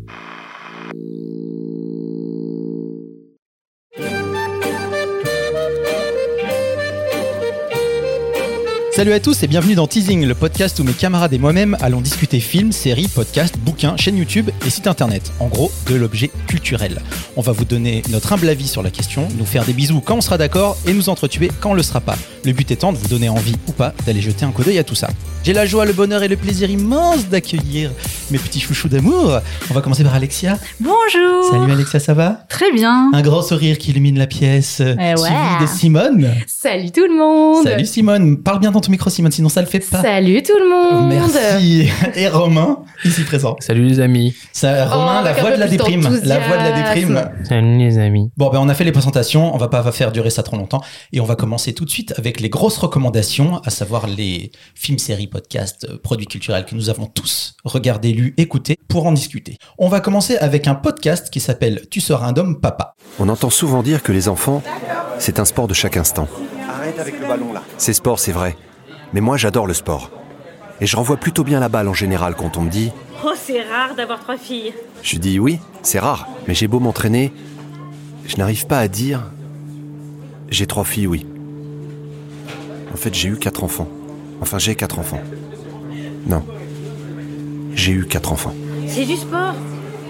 thank you Salut à tous et bienvenue dans Teasing, le podcast où mes camarades et moi-même allons discuter films, séries, podcasts, bouquins, chaînes YouTube et sites internet. En gros, de l'objet culturel. On va vous donner notre humble avis sur la question, nous faire des bisous quand on sera d'accord et nous entretuer quand on le sera pas. Le but étant de vous donner envie ou pas d'aller jeter un coup d'œil à tout ça. J'ai la joie, le bonheur et le plaisir immense d'accueillir mes petits chouchous d'amour. On va commencer par Alexia. Bonjour. Salut Alexia, ça va? Très bien. Un grand sourire qui illumine la pièce. Eh Suivi ouais. de Simone. Salut tout le monde Salut Simone. Parle bien dans ton micro Simone, sinon ça le fait pas. Salut tout le monde Merci. Et Romain, ici présent. Salut les amis. Ça, Romain, Oh, la avec un voix de la déprime. La voix de la déprime. Salut les amis. Bon, ben, on a fait les présentations. On va pas faire durer ça trop longtemps. Et on va commencer tout de suite avec les grosses recommandations, à savoir les films, séries, podcasts, euh, produits culturels que nous avons tous regardés, lus, écoutés pour en discuter. On va commencer avec un podcast qui s'appelle Tu seras un homme papa. On entend souvent dire que les enfants, c'est un sport de chaque instant. Arrête avec le ballon là. C'est sport, c'est vrai. Mais moi, j'adore le sport. Et je renvoie plutôt bien la balle en général quand on me dit Oh, c'est rare d'avoir trois filles. Je dis oui, c'est rare, mais j'ai beau m'entraîner, je n'arrive pas à dire J'ai trois filles, oui. En fait, j'ai eu quatre enfants. Enfin, j'ai quatre enfants. Non. J'ai eu quatre enfants. C'est du sport.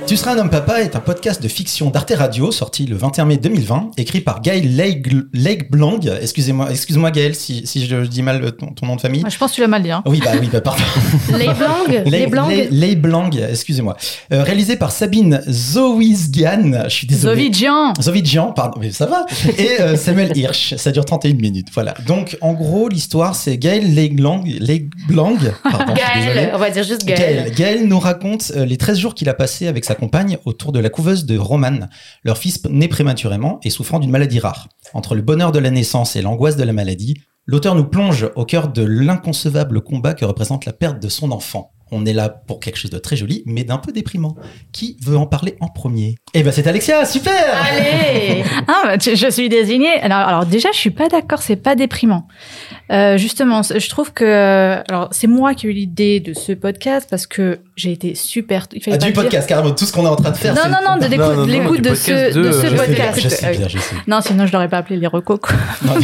Tu seras un homme papa est un podcast de fiction d'Arte Radio sorti le 21 mai 2020, écrit par Gaël Leigh-Blang. Excusez-moi, excuse-moi Gaël si, si je dis mal ton, ton nom de famille. Moi, je pense que tu l'as mal dit. hein. Oui, bah oui, bah pardon. Les blancs Les blancs Leigh Blang, excusez-moi. Euh, réalisé par Sabine Zowisgian, je suis désolé. Zovidjian. Zovidjian, pardon, mais ça va. Et euh, Samuel Hirsch, ça dure 31 minutes, voilà. Donc, en gros, l'histoire, c'est Gaël Leigh-Blang, Leigh-Blang, pardon. Gaël, on va dire juste Gaël. Gaël. Gaël nous raconte euh, les 13 jours qu'il a passé avec sa compagne autour de la couveuse de Roman, leur fils né prématurément et souffrant d'une maladie rare. Entre le bonheur de la naissance et l'angoisse de la maladie, l'auteur nous plonge au cœur de l'inconcevable combat que représente la perte de son enfant. On est là pour quelque chose de très joli, mais d'un peu déprimant. Qui veut en parler en premier? Eh ben c'est Alexia, super Allez Ah, bah, tu- je suis désignée. Alors, alors déjà, je suis pas d'accord, c'est pas déprimant. Euh, justement, je trouve que alors c'est moi qui ai eu l'idée de ce podcast parce que j'ai été super. Il fallait Ah, pas Du dire. podcast, carrément, tout ce qu'on est en train de faire. Non, c'est- non, non, de l'écoute, non, non, l'écoute du de ce, de de- ce Je sais bien, podcast. je sais bien, je sais. Non, sinon je l'aurais pas appelé les recos. quoi. Non.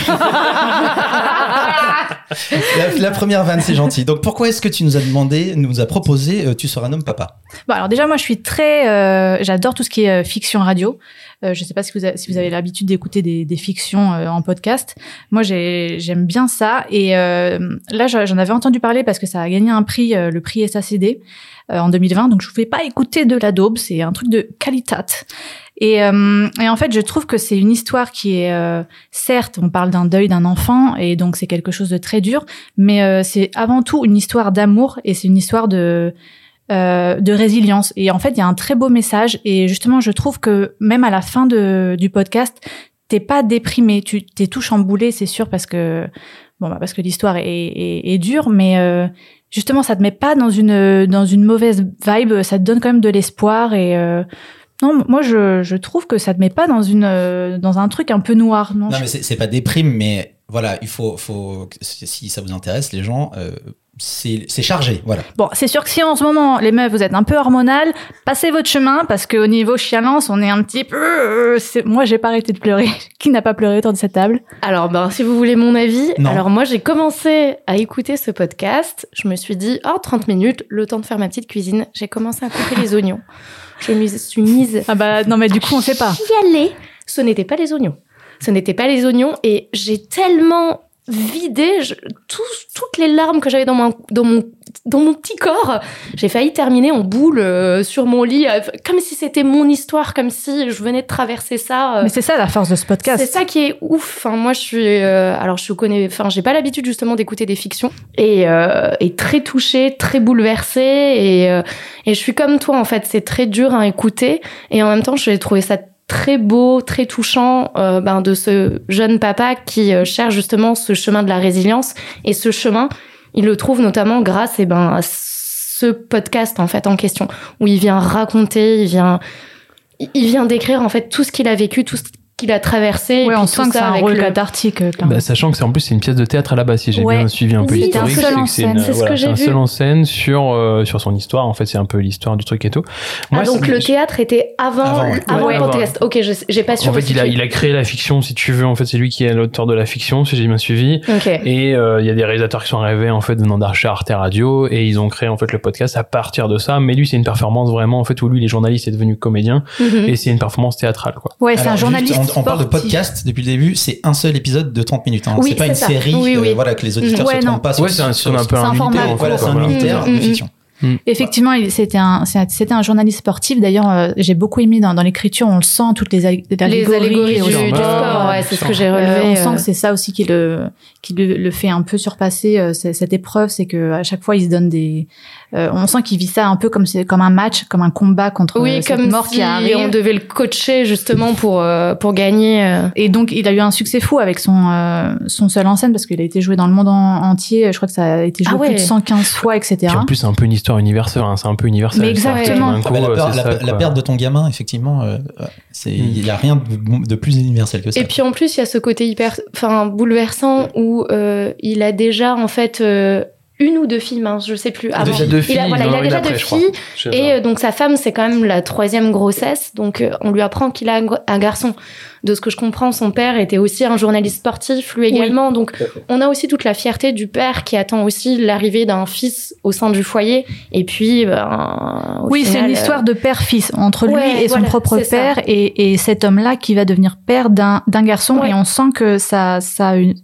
la, la première vanne, c'est gentil. Donc pourquoi est-ce que tu nous as demandé, nous as proposé euh, Tu seras un homme papa? Bon, alors déjà, moi, je suis très, euh, j'adore tout ce qui est euh, fiction radio. Euh, je sais pas si vous avez, si vous avez l'habitude d'écouter des, des fictions euh, en podcast. Moi, j'ai- j'aime bien ça. Et euh, là, j'en avais entendu parler parce que ça a gagné un prix, euh, le prix SACD euh, en 2020. Donc, je ne pouvais pas écouter de la daube. C'est un truc de qualitat. Et, euh, et en fait, je trouve que c'est une histoire qui est, euh, certes, on parle d'un deuil d'un enfant, et donc c'est quelque chose de très dur, mais euh, c'est avant tout une histoire d'amour, et c'est une histoire de euh, de résilience. Et en fait, il y a un très beau message. Et justement, je trouve que même à la fin de, du podcast, t'es pas déprimé, tu t'es tout chamboulé, c'est sûr, parce que bon, bah, parce que l'histoire est, est, est dure, mais euh, justement, ça te met pas dans une dans une mauvaise vibe. Ça te donne quand même de l'espoir. Et euh, non, moi, je, je trouve que ça te met pas dans une dans un truc un peu noir. Non, Non, je- mais c'est pas déprime, mais voilà, il faut, faut si si ça vous intéresse, les gens, euh, c'est c'est chargé, voilà. Bon, c'est sûr que si en ce moment, les meufs, vous êtes un peu hormonales, passez votre chemin parce qu'au niveau chialance, on est un petit peu. euh, c'est- Moi, j'ai pas arrêté de pleurer. Qui n'a pas pleuré autour de cette table? Alors, ben, si vous voulez mon avis, Non. alors moi, j'ai commencé à écouter ce podcast. Je me suis dit, oh, 30 minutes, le temps de faire ma petite cuisine. J'ai commencé à couper les oignons. Je me suis mise Ah bah non, mais du coup, on sait pas. chialer. Ce n'était pas les oignons. Ce n'était pas les oignons et j'ai tellement vidé je- toutes les larmes que j'avais dans mon, dans mon, dans mon petit corps. J'ai failli terminer en boule euh, sur mon lit, euh, comme si c'était mon histoire, comme si je venais de traverser ça. euh. Mais c'est ça la force de ce C'est podcast. ça qui est ouf. Enfin, moi, je suis, euh, alors je connais, enfin, j'ai pas l'habitude justement d'écouter des fictions et, euh, et très touchée, très bouleversée et euh, et je suis comme toi en fait. C'est très dur à écouter et en même temps, j'ai trouvé ça très beau, très touchant euh, ben, de ce jeune papa qui euh, cherche justement ce chemin de la résilience. Et ce chemin, il le trouve notamment grâce et ben à ce podcast en fait en question où il vient raconter, il vient il vient décrire en fait tout ce qu'il a vécu, tout ce qu'il a traversé. et Ouais, puis on tout sent que c'est ça un avec rôle le- cathartique. euh. Bah, sachant que c'est en plus c'est une pièce de théâtre à la base si j'ai Ouais. bien suivi un peu Oui, l'historique c'est un seul en c'est scène, c'est ce voilà, que j'ai un vu. seul en scène sur euh, sur son histoire en fait c'est un peu l'histoire du truc et tout Ah, donc le théâtre était avant, Avant, avant, ouais. le Ouais, podcast. Ok, j'ai pas su. en fait il a il a créé la fiction si tu veux en fait c'est lui qui est l'auteur de la fiction si j'ai bien suivi et euh, il y a des réalisateurs qui sont arrivés en fait venant d'Archer Arte Radio et ils ont créé en fait le podcast à partir de ça mais lui c'est une performance vraiment en fait où lui les journalistes est devenu comédien Mhm. et c'est une performance théâtrale quoi Ouais, c'est un journaliste. On, on parle de podcast depuis le début, c'est un seul épisode de 30 minutes. Hein. Oui, c'est pas une ça. série Oui, euh, voilà, que les auditeurs Ouais, se non. trompent pas ouais c'est un, un peu un unitaire, en Voilà, fait, c'est un unitaire Mm, de mm, fiction. Effectivement, c'était un, c'est- c'était un journaliste sportif. D'ailleurs, euh, j'ai beaucoup aimé dans, dans l'écriture, on le sent, toutes les, allégories, Les allégories au du, du sport, ouais, c'est ce que j'ai Euh, relevé. on sent euh. que c'est ça aussi qui le qui le, le fait un peu surpasser euh, cette épreuve, c'est que à chaque fois il se donne des. Euh, on sent qu'il vit ça un peu comme c'est comme un match, comme un combat contre euh, Oui, cette comme mort si qui arrive. on devait le coacher justement pour euh, pour gagner. euh. Et donc il a eu un succès fou avec son euh, son seul en scène parce qu'il a été joué dans le monde en- entier. Je crois que ça a été joué Ah ouais. plus de 115 fois, etc. Puis en plus c'est un peu une histoire universelle hein, c'est un peu universel Mais exactement. Ah bah, la, euh, peur- c'est la- ça, la quoi. perte de ton gamin, effectivement, euh, c'est il y a rien de, de plus universel que ça. Et puis en plus, il y a ce côté hyper, enfin bouleversant où euh, il a déjà en fait euh, une ou deux filles, mince, je sais plus. Avant. déjà deux filles il a, voilà, non, il a une déjà après, deux filles. Et euh, donc sa femme, c'est quand même la troisième grossesse, donc euh, on lui apprend qu'il a un garçon. De ce que je comprends, son père était aussi un journaliste sportif, lui également. Donc on a aussi toute la fierté du père qui attend aussi l'arrivée d'un fils au sein du foyer. Et puis, ben, au Oui, c'est une euh, histoire de père-fils entre lui Ouais, et son voilà, propre père et, et cet homme-là qui va devenir père d'un garçon Ouais. et on sent que ça ça a une,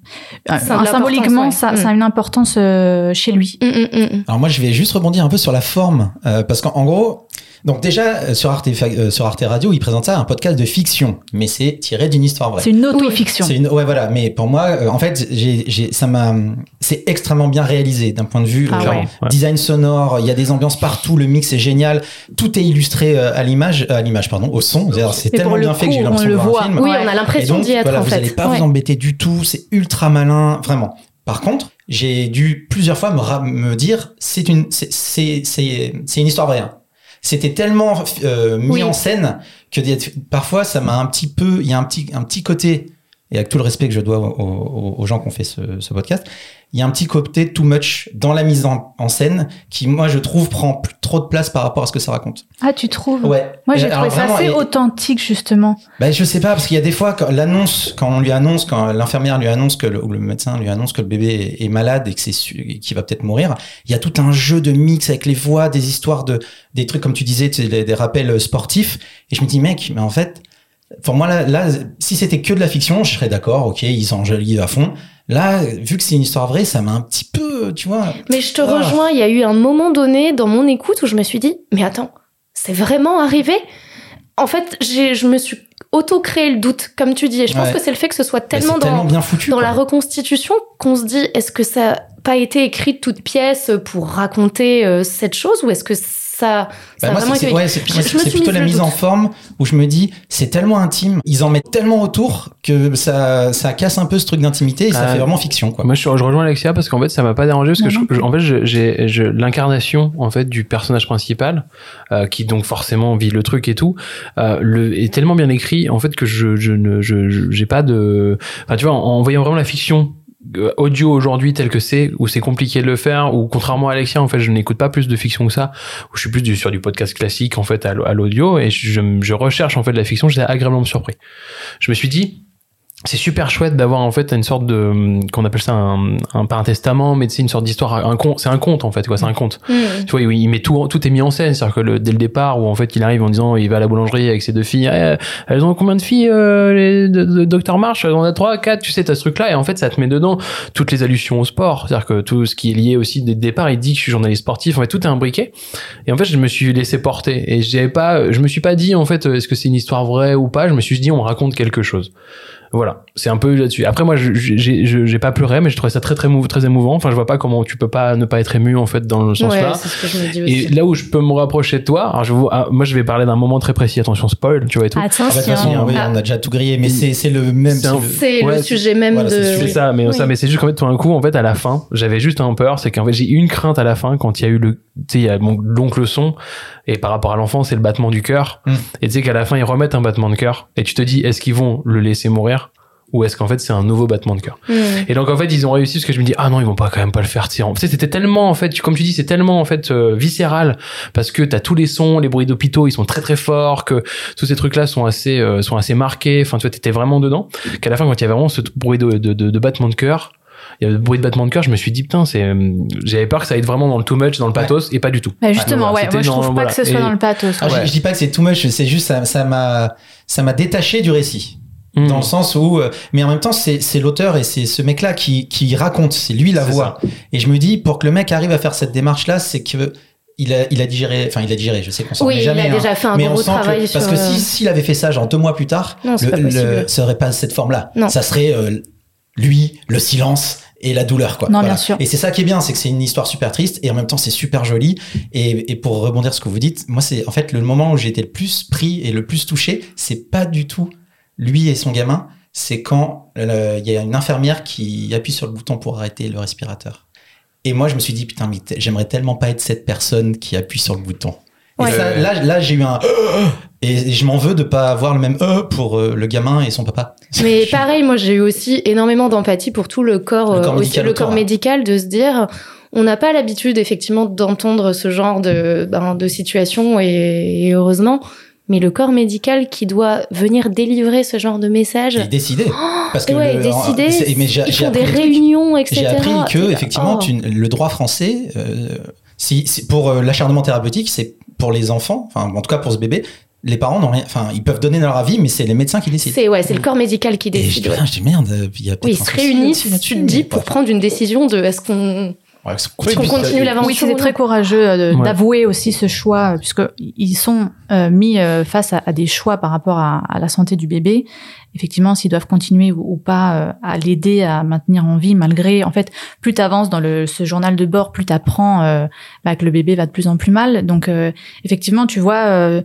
Ça a symboliquement ça, a une importance euh, chez lui. hum, hum, hum. Alors moi, je vais juste rebondir un peu sur la forme, euh, parce qu'en en gros, donc déjà euh, sur Arte, euh, sur Arte Radio, ils présentent ça un podcast de fiction, mais c'est tiré d'une histoire vraie. C'est une auto-fiction. C'est une, ouais, voilà. Mais pour moi, euh, en fait, j'ai, j'ai, ça m'a, c'est extrêmement bien réalisé d'un point de vue Ah euh, ouais. design sonore. Il y a des ambiances partout. Le mix est génial. Tout est illustré euh, à l'image, euh, à l'image, pardon, au son. C'est tellement bien fait que j'ai l'impression on de le voir voit. un film. Oui, Ouais. on a l'impression d'y être voilà, en vous fait. allez pas Ouais. vous embêter du tout. C'est ultra malin, vraiment. Par contre, j'ai dû plusieurs fois me, me dire, c'est une, c'est, c'est, c'est, c'est une histoire vraie. C'était tellement euh, mis Oui. en scène que parfois ça m'a un petit peu, il y a un petit, un petit côté, et avec tout le respect que je dois aux, aux- aux gens qui ont fait ce, ce podcast, il y a un petit côté too much dans la mise en, en scène qui, moi, je trouve, prend trop de place par rapport à ce que ça raconte. Ah, tu trouves? Ouais. Moi, j'ai trouvé ça vraiment, assez et- authentique justement. ben, je sais pas, parce qu'il y a des fois, quand l'annonce, quand on lui annonce, quand l'infirmière lui annonce que le, ou le médecin lui annonce que le bébé est, est malade et que c'est qu'il va peut-être mourir, il y a tout un jeu de mix avec les voix, des histoires de, des trucs, comme tu disais, des rappels sportifs. Et je me dis, mec, mais en fait, pour moi, là, là si c'était que de la fiction, je serais d'accord, ok, ils enjolivent à fond. Là, vu que c'est une histoire vraie, ça m'a un petit peu, tu vois. Mais je te Ah. rejoins, il y a eu un moment donné dans mon écoute où je me suis dit, mais attends, c'est vraiment arrivé? En fait, je me suis auto-créé le doute, comme tu dis. Et je pense Ouais. que c'est le fait que ce soit Ben, tellement dans, tellement bien foutu. dans quoi. la reconstitution qu'on se dit, est-ce que ça n'a pas été écrit de toute pièce pour raconter euh, cette chose ou est-ce que ça, ça Bah, a moi, vraiment c'est, ouais, c'est, plutôt mise la mise doute. en forme où je me dis c'est tellement intime, ils en mettent tellement autour que ça, ça casse un peu ce truc d'intimité et ça Ah, fait vraiment fiction quoi. Moi, je, je rejoins Alexia parce qu'en fait, ça m'a pas dérangé parce que Non, je- je- en fait, j'ai l'incarnation en fait du personnage principal euh, qui donc forcément vit le truc et tout euh, le, est tellement bien écrit en fait que je, je ne je- je- j'ai pas de enfin tu vois en, en voyant vraiment la fiction audio aujourd'hui tel que c'est où c'est compliqué de le faire ou contrairement à Alexia en fait je n'écoute pas plus de fiction que ça où je suis plus du, sur du podcast classique en fait à l'audio et je, je recherche en fait de la fiction j'étais agréablement surpris. Je me suis dit c'est super chouette d'avoir en fait une sorte de qu'on appelle ça un, un pas un testament mais c'est une sorte d'histoire un conte c'est un conte en fait quoi c'est un conte. Hmm. tu vois il met tout tout est mis en scène c'est à dire que le, dès le départ où en fait il arrive en disant il va à la boulangerie avec ses deux filles Eh, elles ont combien de filles euh, les de, de Dr March elles en a trois quatre tu sais t'as ce truc là et en fait ça te met dedans toutes les allusions au sport c'est à dire que tout ce qui est lié aussi dès le départ il dit que je suis journaliste sportif en fait tout est imbriqué. Et en fait je me suis laissé porter et j'avais pas je me suis pas dit en fait est-ce que c'est une histoire vraie ou pas je me suis dit on raconte quelque chose voilà, c'est un peu là-dessus. Après, moi, je- j'ai pas pleuré, mais je trouvais ça très très, mou- très émouvant. Enfin, je vois pas comment tu peux pas ne pas être ému en fait dans le sens Ouais, là. c'est ce que je me dis Et aussi. là où je peux me rapprocher de toi, alors je vous, ah, moi je vais parler d'un moment très précis. Attention spoil, tu vois et tout. Ah, bah, de toute Attention. façon, oui, Ah. on a déjà tout grillé, mais c'est, c'est le même. C'est le- Ouais, sujet même voilà, de... c'est ça, mais Oui. ça, mais c'est juste qu'en fait, tout d'un coup, en fait, à la fin, j'avais juste un peur, c'est qu'en fait, j'ai eu une crainte à la fin quand il y a eu le, tu sais, il y a mon l'oncle son, Et par rapport à l'enfant, c'est le battement du cœur. Mm. Et tu sais qu'à la fin, ils remettent un battement de cœur. Et tu te dis, est-ce qu'ils vont le laisser mourir ou est-ce qu'en fait c'est un nouveau battement de cœur? Hmm. Et donc en fait ils ont réussi parce que je me dis ah non ils vont pas quand même pas le faire tirer. Tu sais c'était tellement en fait tu- comme tu dis c'est tellement en fait euh, viscéral parce que t'as tous les sons, les bruits d'hôpitaux ils sont très très forts que tous ces trucs là sont assez euh, sont assez marqués. Enfin tu vois t'étais vraiment dedans. Qu'à la fin quand il y avait vraiment ce bruit de de, de, de battement de cœur il y avait le bruit de battement de cœur, je me suis dit putain, c'est, euh, j'avais peur que ça aille être vraiment dans le too much, dans le Ouais. pathos, et pas du tout. Bah, justement, Ah, ouais, moi je trouve pas voilà. que ce soit Et- dans le pathos. Ah, je, je dis pas que c'est too much, c'est juste ça ça m'a ça m'a détaché du récit. Hmm. Dans le sens où, euh, mais en même temps, c'est c'est l'auteur et c'est ce mec-là qui, qui raconte, c'est lui la voix. Et je me dis, pour que le mec arrive à faire cette démarche-là, c'est que il a, il a digéré, enfin il a digéré, je sais qu'on s'en Oui, remet il jamais. a hein. déjà fait un mais on gros sent travail que, sur. parce que si euh, s'il avait fait ça genre deux mois plus tard, Non, le, pas le- ça aurait pas cette forme-là. Non. Ça serait euh, lui, le silence et la douleur quoi. Non, bien sûr. Et c'est ça qui est bien, c'est que c'est une histoire super triste et en même temps c'est super joli. Et, et pour rebondir sur ce que vous dites, moi c'est en fait le moment où j'ai été le plus pris et le plus touché, c'est pas du tout lui et son gamin, c'est quand euh, il y a une infirmière qui appuie sur le bouton pour arrêter le respirateur. Et moi je me suis dit putain mais j'aimerais tellement pas être cette personne qui appuie sur le bouton. Et Ouais. ça, là, là j'ai eu un et je m'en veux de pas avoir le même e pour euh, le gamin et son papa. Mais pareil, moi j'ai eu aussi énormément d'empathie pour tout le corps, Le corps euh, aussi médical le corps médical, de se dire, on n'a pas l'habitude effectivement d'entendre ce genre de, ben, de situation et, et heureusement, mais le corps médical qui doit venir délivrer ce genre de message, Et décider. Parce que ouais, le- décider, mais ils font des réunions, etc. J'ai appris que effectivement oh. tu- le droit français, euh, si, si- pour l'acharnement thérapeutique, c'est pour les enfants, enfin en tout cas pour ce bébé, les parents n'ont rien, enfin ils peuvent donner leur avis, mais c'est les médecins qui décident. c'est ouais, c'est le corps médical qui Et je décide. dis, ouais. je dis merde, il y a peut-être Oui, ils se réunissent, tu te dis, pour pas- prendre une décision de est-ce qu'on Ouais, est-ce puis qu'on puis continue l'aventure Oui, non très courageux euh, de- d'avouer aussi ce choix, euh, puisque ils sont euh, mis euh, face à, à des choix par rapport à, à la santé du bébé. Effectivement, s'ils doivent continuer ou, ou pas euh, à l'aider à maintenir en vie, malgré, en fait, plus t'avances dans le, ce journal de bord, plus t'apprends euh, bah, que le bébé va de plus en plus mal. Donc, euh, effectivement, tu vois.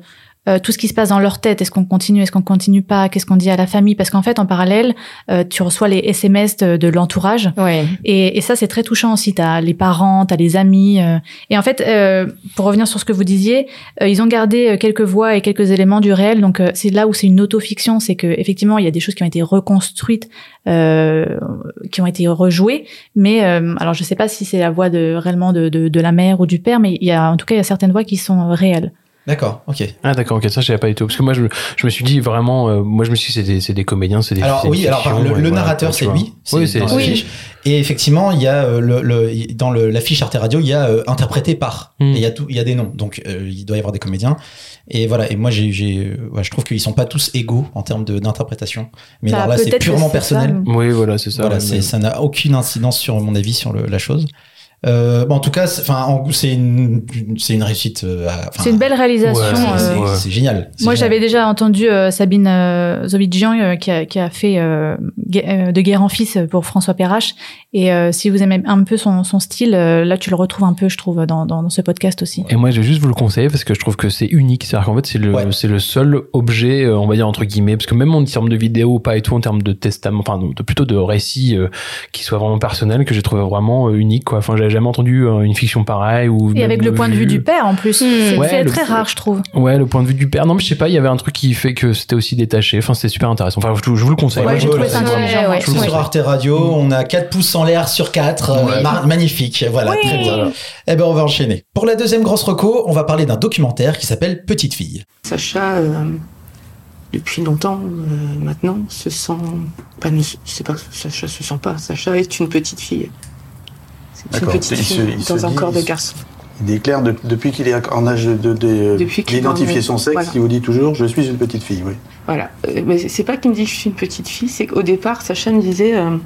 Euh, tout ce qui se passe dans leur tête, est-ce qu'on continue, est-ce qu'on continue pas, qu'est-ce qu'on dit à la famille? Parce qu'en fait, en parallèle, euh, tu reçois les SMS de, de l'entourage Ouais. et, et ça, c'est très touchant aussi. T'as les parents, t'as les amis. euh. Et en fait, euh, pour revenir sur ce que vous disiez, euh, ils ont gardé euh, quelques voix et quelques éléments du réel. Donc, euh, c'est là où c'est une autofiction, c'est que effectivement, il y a des choses qui ont été reconstruites, euh, qui ont été rejouées. Mais euh, alors, je sais pas si c'est la voix de réellement de, de, de la mère ou du père, mais il y a en tout cas, il y a certaines voix qui sont réelles. D'accord, ok. Ah d'accord, ok, ça je savais pas du tout. Parce que moi je, je me suis dit vraiment, euh, moi je me suis dit c'est des, c'est des comédiens, c'est des Alors oui, alors le, et le voilà, narrateur c'est lui, Oui, c'est dans. Et effectivement, il y a euh, le, le- dans le- l'affiche Arte Radio, il y a euh, interprété par. Hmm. Et il y a tout, il y a des noms. Donc euh, il doit y avoir des comédiens. Et voilà. Et moi j'ai, j'ai, euh, ouais, je trouve qu'ils sont pas tous égaux en termes de, d'interprétation. Mais Bah, alors là, c'est purement personnel. ça. Oui, voilà, c'est ça. Voilà, ouais, c'est, mais- ça n'a aucune incidence sur mon avis sur le- la chose. Euh, bon, en tout cas, c'est- enfin, en- c'est une, c'est une réussite. euh, C'est une belle réalisation. Ouais, c'est, euh, c'est- Ouais. génial. Moi, j'avais déjà entendu euh, Sabine euh, Zovidjian euh, qui, a, qui a fait de guerre en fils pour François Perrache. Et euh, si vous aimez un peu son, son style, euh, là, tu le retrouves un peu, je trouve, dans, dans, dans ce podcast aussi. Et moi, je vais juste vous le conseiller parce que je trouve que c'est unique. C'est-à-dire qu'en fait, c'est le, Ouais. c'est le seul objet, on va dire entre guillemets, parce que même en termes de vidéo, pas et tout, en termes de testament, enfin, de, plutôt de récit euh, qui soit vraiment personnel, que j'ai trouvé vraiment unique. Quoi. Enfin, j'avais jamais entendu euh, une fiction pareille ou Et avec le point de vue du père, en plus. Hmm. C'est Ouais, c'est le- très rare, je trouve. Ouais, le point de vue du père. Non, mais je sais pas, il y avait un truc qui fait que c'était aussi détaché. Enfin, c'était super intéressant. Enfin, je, je vous le conseille. Ouais, j'ai trouvé ça intelligent. sur Arte Radio, on a 4 pouces en l'air sur 4. Oui. magnifique. Voilà, très bien. Eh ben, on va enchaîner. Pour la deuxième grosse reco, on va parler d'un documentaire qui s'appelle Petite fille. Sacha, euh, depuis longtemps euh, maintenant, se sent pas ne c'est pas que Sacha se sent pas. Sacha est une petite fille. C'est une D'accord. petite Il fille se dans un dit- corps de garçon. Il déclare de- depuis qu'il est en âge de, de- est d'identifier en- son sexe, voilà. il vous dit toujours je suis une petite fille. Oui. Voilà. Euh, mais c'est pas qu'il me dit que je suis une petite fille, c'est qu'au départ, Sacha me disait euh,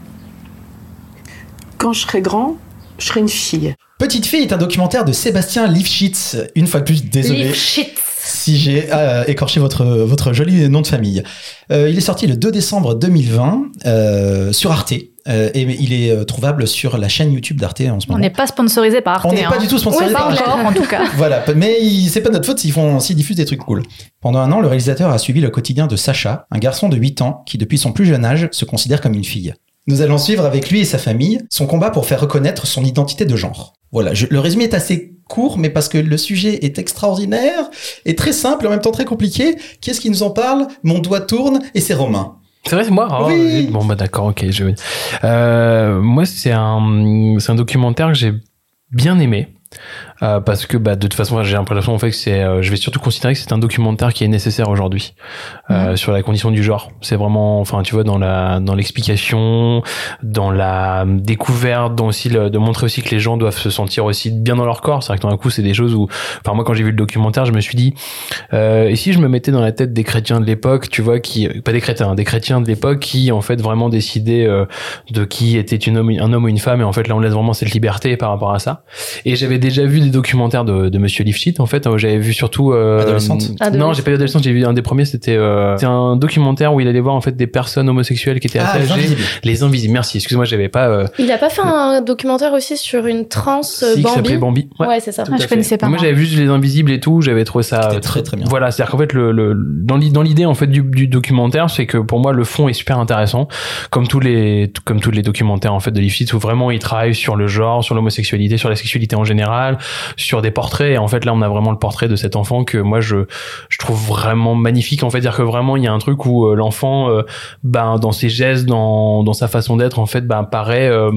quand je serai grand, je serai une fille. Petite fille est un documentaire de Sébastien Lifshitz. Une fois de plus, désolé. Live shit. si j'ai euh, écorché votre, votre joli nom de famille. Euh, il est sorti le 2 décembre 2020 euh, sur Arte. Euh, et il est euh, trouvable sur la chaîne YouTube d'Arte en ce On moment. n'est pas sponsorisé par Arte. On n'est pas hein. du tout sponsorisé Ouais, par pas Arte. encore, en tout cas. Voilà, mais c'est pas notre faute s'ils font, s'ils diffusent des trucs cool. Pendant un an, le réalisateur a suivi le quotidien de Sacha, un garçon de 8 ans qui, depuis son plus jeune âge, se considère comme une fille. Nous allons suivre avec lui et sa famille son combat pour faire reconnaître son identité de genre. Voilà, je- le résumé est assez court, mais parce que le sujet est extraordinaire et très simple, en même temps très compliqué. Qui est-ce qui nous en parle? Mon doigt tourne et c'est Romain. C'est vrai, c'est moi? Oh, Oui. Bon bah d'accord, ok. Je... Euh, moi, c'est un, c'est un documentaire que j'ai bien aimé. Euh, parce que bah, de toute façon j'ai l'impression en fait que c'est euh, je vais surtout considérer que c'est un documentaire qui est nécessaire aujourd'hui euh, sur la condition du genre. C'est vraiment enfin tu vois dans la dans l'explication dans la découverte dans aussi le, de montrer aussi que les gens doivent se sentir aussi bien dans leur corps. C'est vrai que dans un coup c'est des choses où enfin moi quand j'ai vu le documentaire je me suis dit euh, et si je me mettais dans la tête des chrétiens de l'époque tu vois qui pas des chrétiens hein, des chrétiens de l'époque qui en fait vraiment décidaient euh, de qui était une homme, un homme ou une femme et en fait là on laisse vraiment cette liberté par rapport à ça. Et j'avais déjà vu des documentaires de, de Monsieur Lifshitz en fait. euh, J'avais vu surtout. Euh, Adolescente Non, j'ai pas vu adolescente. J'ai vu un des premiers. C'était euh, c'était un documentaire où il allait voir en fait des personnes homosexuelles qui étaient Ah, assez les âgées. invisibles. Les invisibles. Merci. Excuse-moi, j'avais pas. Euh, Il a pas fait un documentaire aussi sur une trans euh, si, qui Bambi s'appelait Bambi. Ouais, c'est ça. Ah, je connaissais pas, Moi, j'avais vu les invisibles et tout. J'avais trouvé ça très, très bien. Voilà, c'est-à-dire qu'en fait, le, le dans l'idée en fait du, du documentaire, c'est que pour moi le fond est super intéressant, comme tous les comme tous les documentaires en fait de Lifshitz où vraiment il travaille sur le genre, sur l'homosexualité, sur la sexualité en général, sur des portraits. Et en fait, là, on a vraiment le portrait de cet enfant que moi je je trouve vraiment magnifique. En fait, dire que vraiment il y a un truc où euh, l'enfant, euh, ben dans ses gestes, dans dans sa façon d'être, en fait, ben paraît euh,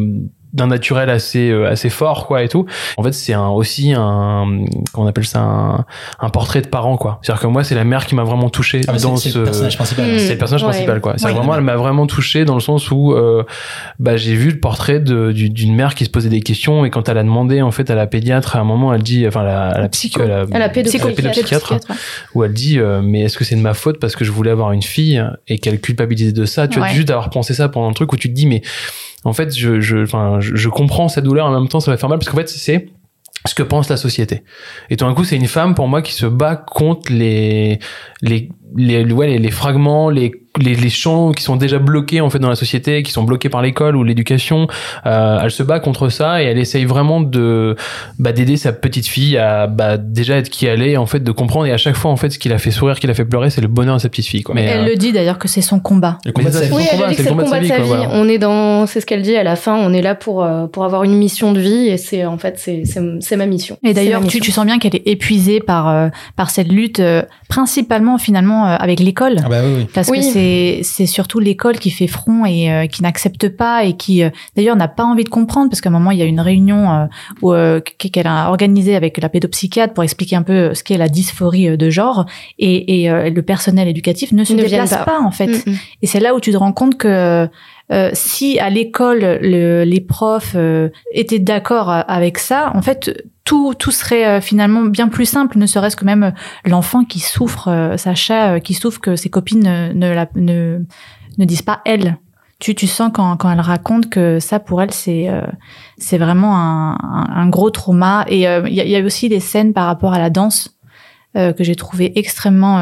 d'un naturel assez euh, assez fort quoi et tout en fait c'est un aussi un comment on appelle ça un, un portrait de parent quoi c'est à dire que moi c'est la mère qui m'a vraiment touché Ah, mais c'est dans c'est ce le personnage principal. Mm. c'est le personnage Ouais. principal quoi c'est Ouais. vraiment elle m'a vraiment touché dans le sens où euh, bah j'ai vu le portrait de du- d'une mère qui se posait des questions et quand elle a demandé en fait à la pédiatre à un moment elle dit enfin la, à la psycho la, À la pédopsychiatre. pédopsychiatre, ouais. où elle dit euh, mais est-ce que c'est de ma faute parce que je voulais avoir une fille et qu'elle culpabilisait de ça? Tu vois Ouais. juste d'avoir pensé ça pendant un truc où tu te dis mais en fait je je je, je comprends cette douleur en même temps ça va faire mal parce qu'en fait c'est ce que pense la société. Et tout d'un coup, c'est une femme pour moi qui se bat contre les les les ouais, les fragments, les, les les champs qui sont déjà bloqués en fait dans la société, qui sont bloqués par l'école ou l'éducation. Euh, elle se bat contre ça et elle essaye vraiment de bah, d'aider sa petite fille à bah, déjà être qui elle est, en fait, de comprendre. Et à chaque fois, en fait, ce qui l'a fait sourire, qui l'a fait pleurer, c'est le bonheur de sa petite fille. Quoi. Mais, Elle euh, le dit d'ailleurs que c'est son combat. Le combat de sa vie. Oui, son elle combat, dit que c'est le combat de sa vie. quoi, voilà. On est dans, c'est ce qu'elle dit à la fin. On est là pour euh, pour avoir une mission de vie et c'est en fait c'est c'est ma mission. Et d'ailleurs, tu, sens bien qu'elle est épuisée par euh, par cette lutte, euh, principalement finalement euh, avec l'école. Ah bah oui, oui. Parce Oui. que c'est c'est surtout l'école qui fait front et euh, qui n'accepte pas et qui euh, d'ailleurs n'a pas envie de comprendre parce qu'à un moment il y a une réunion euh, où qu'elle a organisée avec la pédopsychiatre pour expliquer un peu ce qu'est la dysphorie de genre et, et le personnel éducatif ne se Ne déplace pas. pas. en fait. Mm, mm. Et c'est là où tu te rends compte que euh, si à l'école le- les profs euh, étaient d'accord euh, avec ça, en fait tout tout serait euh, finalement bien plus simple, ne serait-ce que même l'enfant qui souffre, Sacha qui souffre que ses copines ne ne, la- ne, ne disent pas elle. Tu, tu sens quand, quand elle raconte que ça pour elle c'est euh, c'est vraiment un, un, gros trauma et il y, a, y a aussi des scènes par rapport à la danse euh, que j'ai trouvé extrêmement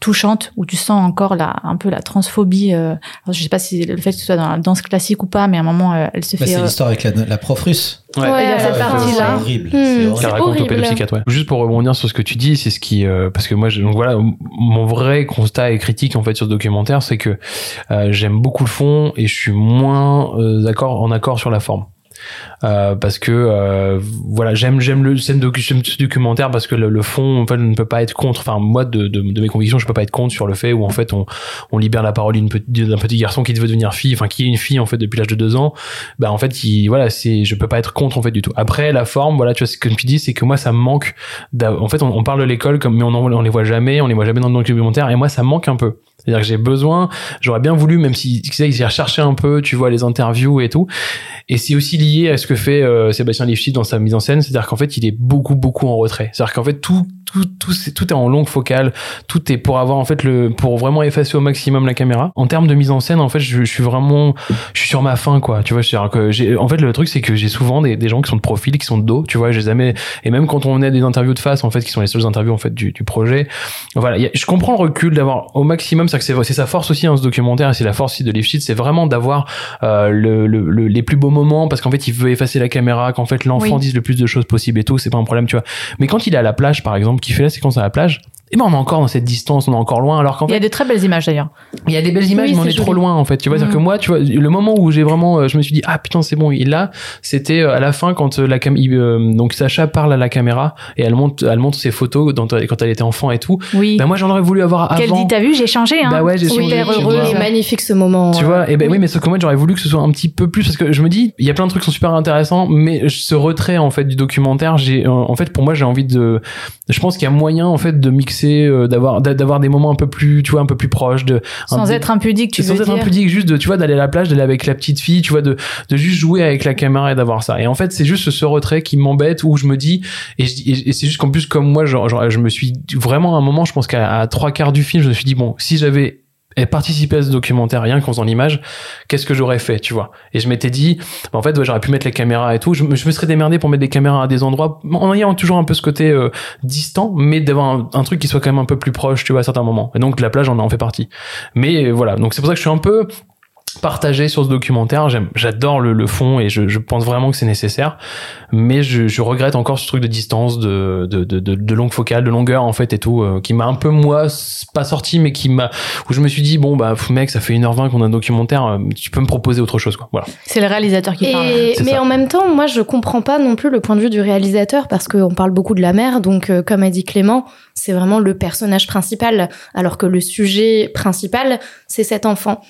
touchante où tu sens encore la un peu la transphobie euh, alors, je sais pas si le fait que ce soit dans la danse classique ou pas mais à un moment euh, elle se Bah, fait c'est euh, l'histoire avec la, la prof russe. Ouais, cette Ouais, partie-là. C'est horrible. Hmm. c'est qu'elle raconte au pédopsychiatre, ouais. Juste pour rebondir sur ce que tu dis, c'est ce qui, euh, parce que moi, je, donc voilà, mon vrai constat et critique en fait sur ce documentaire, c'est que euh, j'aime beaucoup le fond et je suis moins euh, d'accord en accord sur la forme. Euh, parce que euh, voilà j'aime j'aime le j'aime documentaire parce que le, le fond en fait ne peut pas être contre enfin moi de, de, de mes convictions je peux pas être contre sur le fait où en fait on, on libère la parole d'un petit garçon qui veut devenir fille enfin qui est une fille en fait depuis l'âge de deux ans. Bah en fait il, voilà c'est je peux pas être contre en fait du tout. Après la forme voilà tu vois ce que tu dis c'est que moi ça me manque en fait on, on parle de l'école comme mais on, en- on les voit jamais on les voit jamais dans le documentaire et moi ça manque un peu c'est-à-dire que j'ai besoin j'aurais bien voulu même si tu sais j'ai recherché un peu tu vois les interviews et tout et c'est aussi lié à ce que fait euh, Sébastien Lifshitz dans sa mise en scène, c'est-à-dire qu'en fait, il est beaucoup beaucoup en retrait. C'est-à-dire qu'en fait, tout tout tout c'est tout est en longue focale, tout est pour avoir en fait le pour vraiment effacer au maximum la caméra. En termes de mise en scène, en fait, je, suis vraiment je suis sur ma fin quoi. Tu vois, c'est-à-dire que j'ai en fait le truc c'est que j'ai souvent des, des gens qui sont de profil, qui sont de dos, tu vois, les jamais et même quand on est des interviews de face en fait qui sont les seules interviews en fait du, du projet. Voilà, a- je comprends le recul d'avoir au maximum, c'est que c'est c'est sa force aussi dans ce documentaire et c'est la force aussi de Lifshitz, c'est vraiment d'avoir euh, le, le, le- les plus beaux moments parce qu'en fait il veut effacer la caméra qu'en fait l'enfant Oui. dise le plus de choses possible et tout c'est pas un problème tu vois mais quand il est à la plage par exemple qui fait la séquence à la plage et ben on est encore dans cette distance, on est encore loin, alors qu'en Il y fait a de très belles images d'ailleurs. il y a des belles images, Oui, mais on est trop loin en fait. Tu vois, c'est-à-dire Mhm. que moi, tu vois, le moment où j'ai vraiment, euh, je me suis dit ah putain c'est bon, il est là, c'était euh, à la fin quand euh, la cam, il, euh, donc Sacha parle à la caméra et elle monte, elle montre ses photos dans- quand elle était enfant et tout. Oui. Ben moi j'en aurais voulu avoir Qu'elle avant. dit, t'as vu, j'ai changé, hein. Bah ouais, j'ai Super changé, Il est magnifique ce moment. Tu vois, et ben oui. oui. mais sauf que moi j'aurais voulu que ce soit un petit peu plus parce que je me dis, il y a plein de trucs qui sont super intéressants, mais ce retrait en fait du documentaire, j'ai, en fait pour moi j'ai envie de, je pense qu'il y a moyen en fait de mixer, euh, d'avoir, d'a- d'avoir des moments un peu plus, tu vois, un peu plus proches de, Sans être impudique, tu sans veux être dire. impudique, juste de, tu vois, d'aller à la plage, d'aller avec la petite fille, tu vois, de, de juste jouer avec la caméra et d'avoir ça. Et en fait, c'est juste ce retrait qui m'embête où je me dis, et, c'est juste qu'en plus, comme moi, genre, genre, je me suis vraiment à un moment, je pense qu'à trois quarts du film, je me suis dit, bon, si j'avais participé à ce documentaire rien qu'en faisant l'image, qu'est-ce que j'aurais fait, tu vois? Et je m'étais dit, bah, en fait, j'aurais pu mettre les caméras et tout. Je, me- serais démerdé pour mettre des caméras à des endroits, en ayant toujours un peu ce côté euh, distant, mais d'avoir un, un truc qui soit quand même un peu plus proche, tu vois, à certains moments. Et donc, la plage en, en fait partie. Mais euh, voilà, donc c'est pour ça que je suis un peu partagé sur ce documentaire. J'adore le, le fond et je, je pense vraiment que c'est nécessaire. Mais je, je regrette encore ce truc de distance, de, de, de, de, de longue focale, de longueur en fait et tout, euh, qui m'a un peu moi pas sorti, mais qui m'a où je me suis dit bon bah pff, mec, ça fait 1h20 qu'on a un documentaire, euh, tu peux me proposer autre chose quoi. Voilà. C'est le réalisateur qui parle. Et, C'est mais ça. en même temps, moi, je comprends pas non plus le point de vue du réalisateur parce qu'on parle beaucoup de la mère. Donc, euh, comme a dit Clément, c'est vraiment le personnage principal, alors que le sujet principal, c'est cet enfant.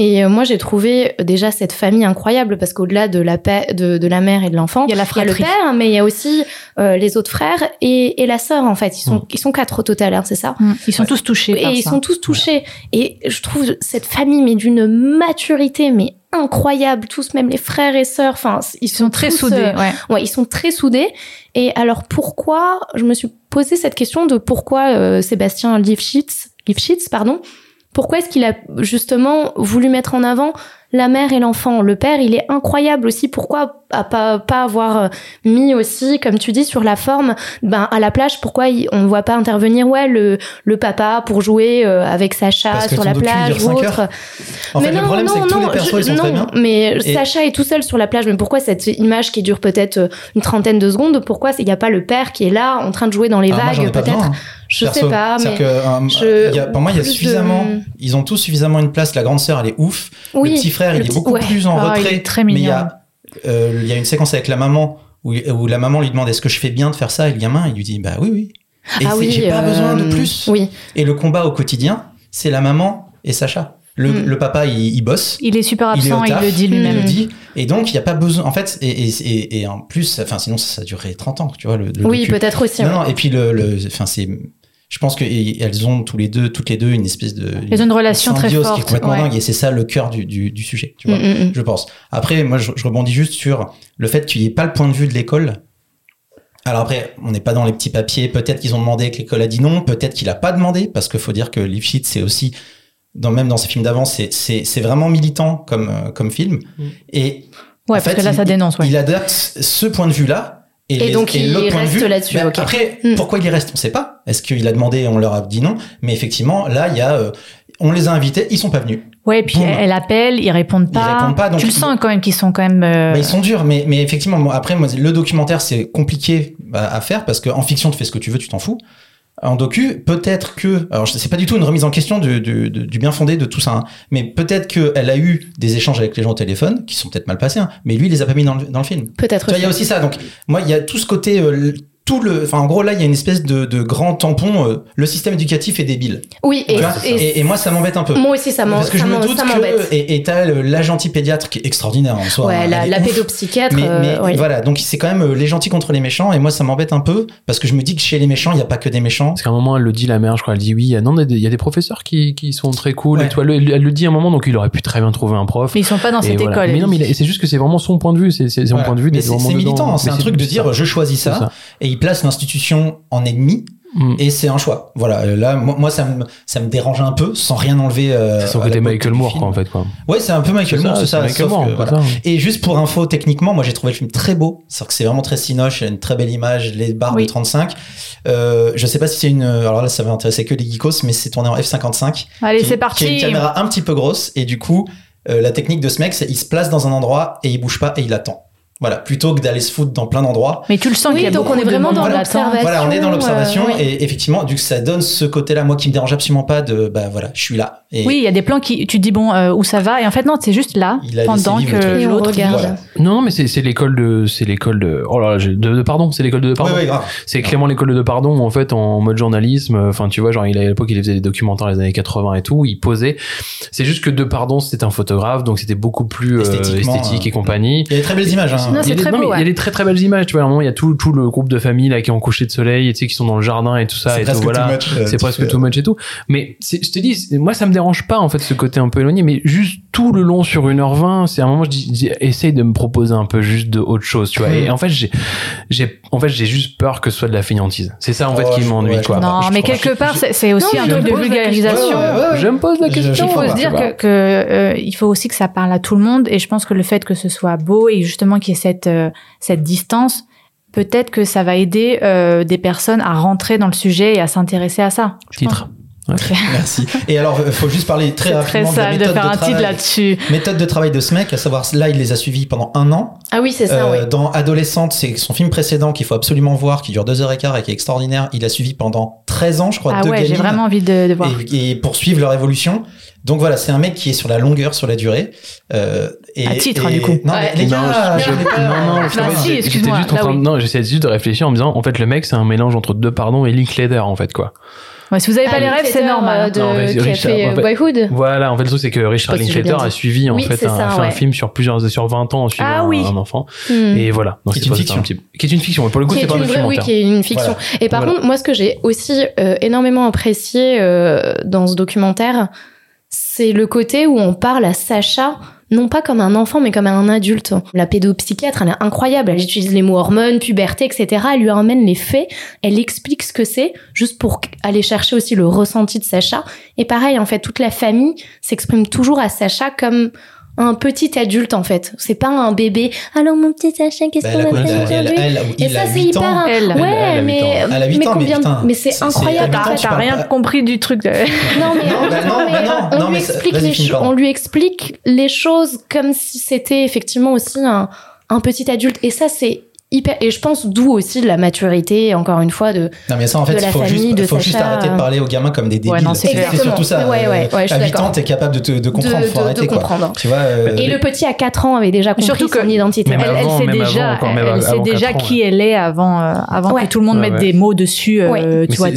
Et euh, moi, j'ai trouvé euh, déjà cette famille incroyable parce qu'au-delà de la paix, de, de la mère et de l'enfant, Il y a la il y a le fratrie. père, mais il y a aussi euh, les autres frères et, et la sœur. En fait, ils sont, Mm. ils sont quatre au total, hein, c'est ça. Mm. Ils sont tous touchés Et par ils ça. sont tous touchés. Et je trouve cette famille, mais d'une maturité, mais incroyable. Tous, même les frères et sœurs, enfin, ils Ils sont très tous, soudés, euh, ouais. Ouais, ils sont très soudés. Et alors pourquoi Je me suis posé cette question de pourquoi euh, Sébastien Lifshitz, Lifshitz, pardon, pourquoi est-ce qu'il a justement voulu mettre en avant la mère et l'enfant? Le père, il est incroyable aussi. Pourquoi à pas pas avoir euh, mis aussi, comme tu dis, sur la forme, ben à la plage, pourquoi il- on ne voit pas intervenir ouais le le papa pour jouer euh, avec Sacha Parce que sur la plage ou autre? heures. En fait, le problème, c'est que tous les persos, ils sont non, très bien. mais Et- Sacha est tout seul sur la plage. Mais pourquoi cette image qui dure peut-être euh, une trentaine de secondes Pourquoi il n'y a pas le père qui est là en train de jouer dans les ai vagues peut-être? hein. Je Perso. sais pas, mais que, euh, je- il y a- pour moi, il y a de- suffisamment. Ils ont tous suffisamment une place. La grande sœur, elle est ouf. oui. le petit frère, il le est petit- beaucoup ouais. plus en Ah, il retrait. est très mais il y mignon. a, euh, il y a une séquence avec la maman où, où la maman lui demande est-ce que je fais bien de faire ça? Et le gamin, il lui dit bah oui, oui. Et Ah oui, j'ai pas euh, besoin de plus. Oui, Et le combat au quotidien, c'est la maman et Sacha. Le, Mm. le papa, il, il bosse. Il est super Il est absent, il, taf. le dit Il lui-même. le dit. Et donc, il n'y a pas besoin. En fait, et, et, et, et en plus, enfin, sinon, ça, ça durerait 30 ans, tu vois. Le, le oui, peut-être aussi. Non, ouais. non, et puis le, enfin, c'est, je pense qu'elles ont tous les deux, toutes les deux, une espèce de. Ils ont une relation très symbiose qui est forte. complètement ouais. dingue, et c'est ça le cœur du, du, du sujet, tu vois. Mm, mm, mm. Je pense. Après, moi, je, je rebondis juste sur le fait qu'il n'y ait pas le point de vue de l'école. Alors après, on n'est pas dans les petits papiers. Peut-être qu'ils ont demandé que l'école a dit non. Peut-être qu'il a pas demandé, parce qu'il faut dire que Lifshitz, c'est aussi, dans, même dans ses films d'avant, c'est, c'est, c'est vraiment militant comme, euh, comme film. Mm. Et Ouais, en parce fait, que là, il- ça dénonce, ouais. il adapte ce point de vue-là. Et donc, il point de reste vue. là-dessus. Après, Mm. pourquoi il y reste On ne sait pas. Est-ce qu'il a demandé et on leur a dit non Mais effectivement, là, il y a, euh, on les a invités, ils sont pas venus. Ouais, et puis Boum. elle appelle, ils répondent pas. répondent pas, donc tu le il- sens quand même qu'ils sont quand même. euh, Mais ils sont durs. Mais, mais effectivement, moi, après, moi, le documentaire, c'est compliqué à, à faire parce qu'en fiction, tu fais ce que tu veux, tu t'en fous. En docu, peut-être que, alors je- c'est pas du tout une remise en question du, du, du- du bien fondé de tout ça, hein, mais peut-être qu'elle a eu des échanges avec les gens au téléphone qui sont peut-être mal passés, hein, mais lui, il les a pas mis dans le, dans le film. Peut-être il y a aussi ça. Donc, moi, il y a tout ce côté, euh, tout le, enfin, en gros, là, il y a une espèce de, de grand tampon. euh, le système éducatif est débile. Oui, et, Tu vois et- et, et moi, ça m'embête un peu. moi aussi, ça m'en- Parce que je me m'en- doute m'embête. que, et et t'as la gentille pédiatre qui est extraordinaire en soi. Ouais, la, la pédopsychiatre. Mais, euh, oui. voilà, donc c'est quand même euh, les gentils contre les méchants, et moi ça m'embête un peu parce que je me dis que chez les méchants, il n'y a pas que des méchants. Parce qu'à un moment, elle le dit, la mère, je crois, elle dit oui, non, il y a des professeurs qui, qui sont très cool Ouais. et toi, elle, elle le dit à un moment, donc il aurait pu très bien trouver un prof. Mais ils sont pas dans Et cette voilà. école. Mais non, mais c'est juste que c'est vraiment son point de vue, c'est son Voilà. point de vue c'est militant, c'est un truc de dire je choisis ça. et il place l'institution en ennemi, Mm. et c'est un choix. Voilà, euh, là, moi, moi, ça, me, ça me dérange un peu, sans rien enlever. euh, C'est son côté Michael Moore, quoi, en fait, quoi. Ouais, c'est un peu Michael Moore, c'est ça. Moore, que, quoi, voilà. ça. Et juste pour info, techniquement, moi j'ai trouvé le film très beau. C'est-à-dire que c'est vraiment très cinoche, il y a une très belle image, les barres Oui. de 35. Euh, je sais pas si c'est une. Alors là, ça va intéresser que les geekos, mais c'est tourné en F55. Allez, c'est Qui a parti. une caméra un petit peu grosse, et du coup, euh, la technique de ce mec, c'est il se place dans un endroit et il bouge pas et il attend. Voilà, plutôt que d'aller se foutre dans plein d'endroits. Mais tu le sens Oui, qu'il y a donc beaucoup on est vraiment dans l'observation. Voilà, on est dans l'observation euh, oui. et effectivement, du coup, ça donne ce côté-là, moi, qui me dérange absolument pas de, bah voilà, je suis là. Et Oui, il y a des plans qui, tu te dis bon, euh, où ça va, et en fait non, c'est juste là, Il a laissé pendant que l'autre. regarde. Voilà. Non, mais c'est l'école de, c'est l'école de, oh là, là, de, de pardon, c'est l'école de, pardon. ouais. C'est clairement l'école de Pardon en fait en mode journalisme. Enfin, tu vois, genre il à l'époque il faisait des documentaires les années 80 et tout. Il posait. C'est juste que de Pardon c'était un photographe, donc c'était beaucoup plus euh, esthétique euh, et compagnie. Il y a des très belles images. Hein. Non, Il y c'est a des- très non, beau, ouais. Il y a des très très belles images. Tu vois, à un moment il y a tout tout le groupe de famille là qui est en coucher de soleil, et tu sais qui sont dans le jardin et tout ça C'est et tout. presque Voilà. too much, euh, C'est presque too much et tout. Mais c'est- je te dis, moi ça me dérange pas en fait ce côté un peu éloigné, mais juste tout le long sur 1h20, c'est à un moment je dis, je dis, essaye de me proposer un peu juste de autre chose, tu vois. Mm. Et en fait j'ai j'ai en fait j'ai juste peur que ce soit de la fainéantise. C'est ça en fait Oh, qui m'ennuie ouais, quoi. Non, je mais quelque part, c'est c'est aussi Non, un truc de vulgarisation. Ouais, ouais, ouais. Je me pose la question. Il faut se dire que, que, euh, il faut aussi que ça parle à tout le monde et je pense que le fait que ce soit beau et justement qu'il y ait cette euh, cette distance peut-être que ça va aider euh, des personnes à rentrer dans le sujet et à s'intéresser à ça. Je pense. Merci. Et alors, il faut juste parler très C'est très rapidement de la sale de méthode faire un travail. titre là-dessus. Méthode de travail de ce mec, à savoir, là, il les a suivis pendant un an. Ah oui, c'est ça, Euh. Dans Adolescente, c'est son film précédent qu'il faut absolument voir, qui dure deux heures et quart et qui est extraordinaire. Il a suivi pendant 13 ans, je crois, Ah deux ouais, j'ai vraiment envie de, de voir. et, et poursuivre leur évolution. Donc voilà, c'est un mec qui est sur la longueur, sur la durée. Euh, et, À titre, et- du coup. Non, Ouais. mais les Non, je- je non, non, Bah finalement, si, excuse-moi, en train oui. non, j'essayais juste de réfléchir en me disant, en fait, le mec, c'est un mélange entre deux pardons et Linklater, en fait, quoi. Ouais, si vous avez pas Ah, les rêves, c'est normal. euh, de- Non, mais qui a Richard, fait en euh, fait- Boyhood. Voilà, en fait, le truc, c'est que Richard pas Linklater a suivi, en Oui, fait, un, ça, fait un ouais. film sur plusieurs, sur 20 ans, en suivant Ah un- oui. un enfant. Hmm. Et voilà. Donc, Qui est c'est une pas- fiction. un petit- Qui est une fiction. Pour le coup, c'est est pas un vraie, oui, documentaire. qui est une fiction. Et par Voilà. contre, moi, ce que j'ai aussi euh, énormément apprécié euh, dans ce documentaire, c'est le côté où on parle à Sacha non pas comme un enfant, mais comme un adulte. La pédopsychiatre, elle est incroyable. Elle utilise les mots hormones, puberté, etc. Elle lui emmène les faits. Elle explique ce que c'est, juste pour aller chercher aussi le ressenti de Sacha. Et pareil, en fait, toute la famille s'exprime toujours à Sacha comme un petit adulte, en fait. C'est pas un bébé. Alors, mon petit Sacha, qu'est-ce Bah, qu'on a fait aujourd'hui Et ça, c'est 8 hyper. ans. Elle. Ouais, Elle mais. Elle a huit mais ans, mais combien de- putain, mais c'est incroyable. T'as rien pas- compris du truc. de- Non, mais, Non, bah non, mais bah non, on, lui mais explique les pardon. on lui explique les choses comme si c'était effectivement aussi un, un petit adulte. Et ça, c'est hyper. Et je pense d'où aussi de la maturité, encore une fois, de. Non, mais ça, en fait, de il la faut, famille, juste, arrêter de parler aux gamins comme des débiles. Ouais, non, c'est surtout ça. Ouais, ouais, ouais, je suis à 8 d'accord. ans, t'es capable de, te, de comprendre, de, faut de- arrêter de quoi. comprendre. Tu vois, euh, Et le petit à 4 ans avait déjà compris Surtout que- son identité. Même Elle, sait même déjà, avant, elle, elle sait déjà ans, qui elle est avant, euh, avant Ouais. que tout le monde Ouais, mette ouais. des mots dessus, euh, tu vois, c'est-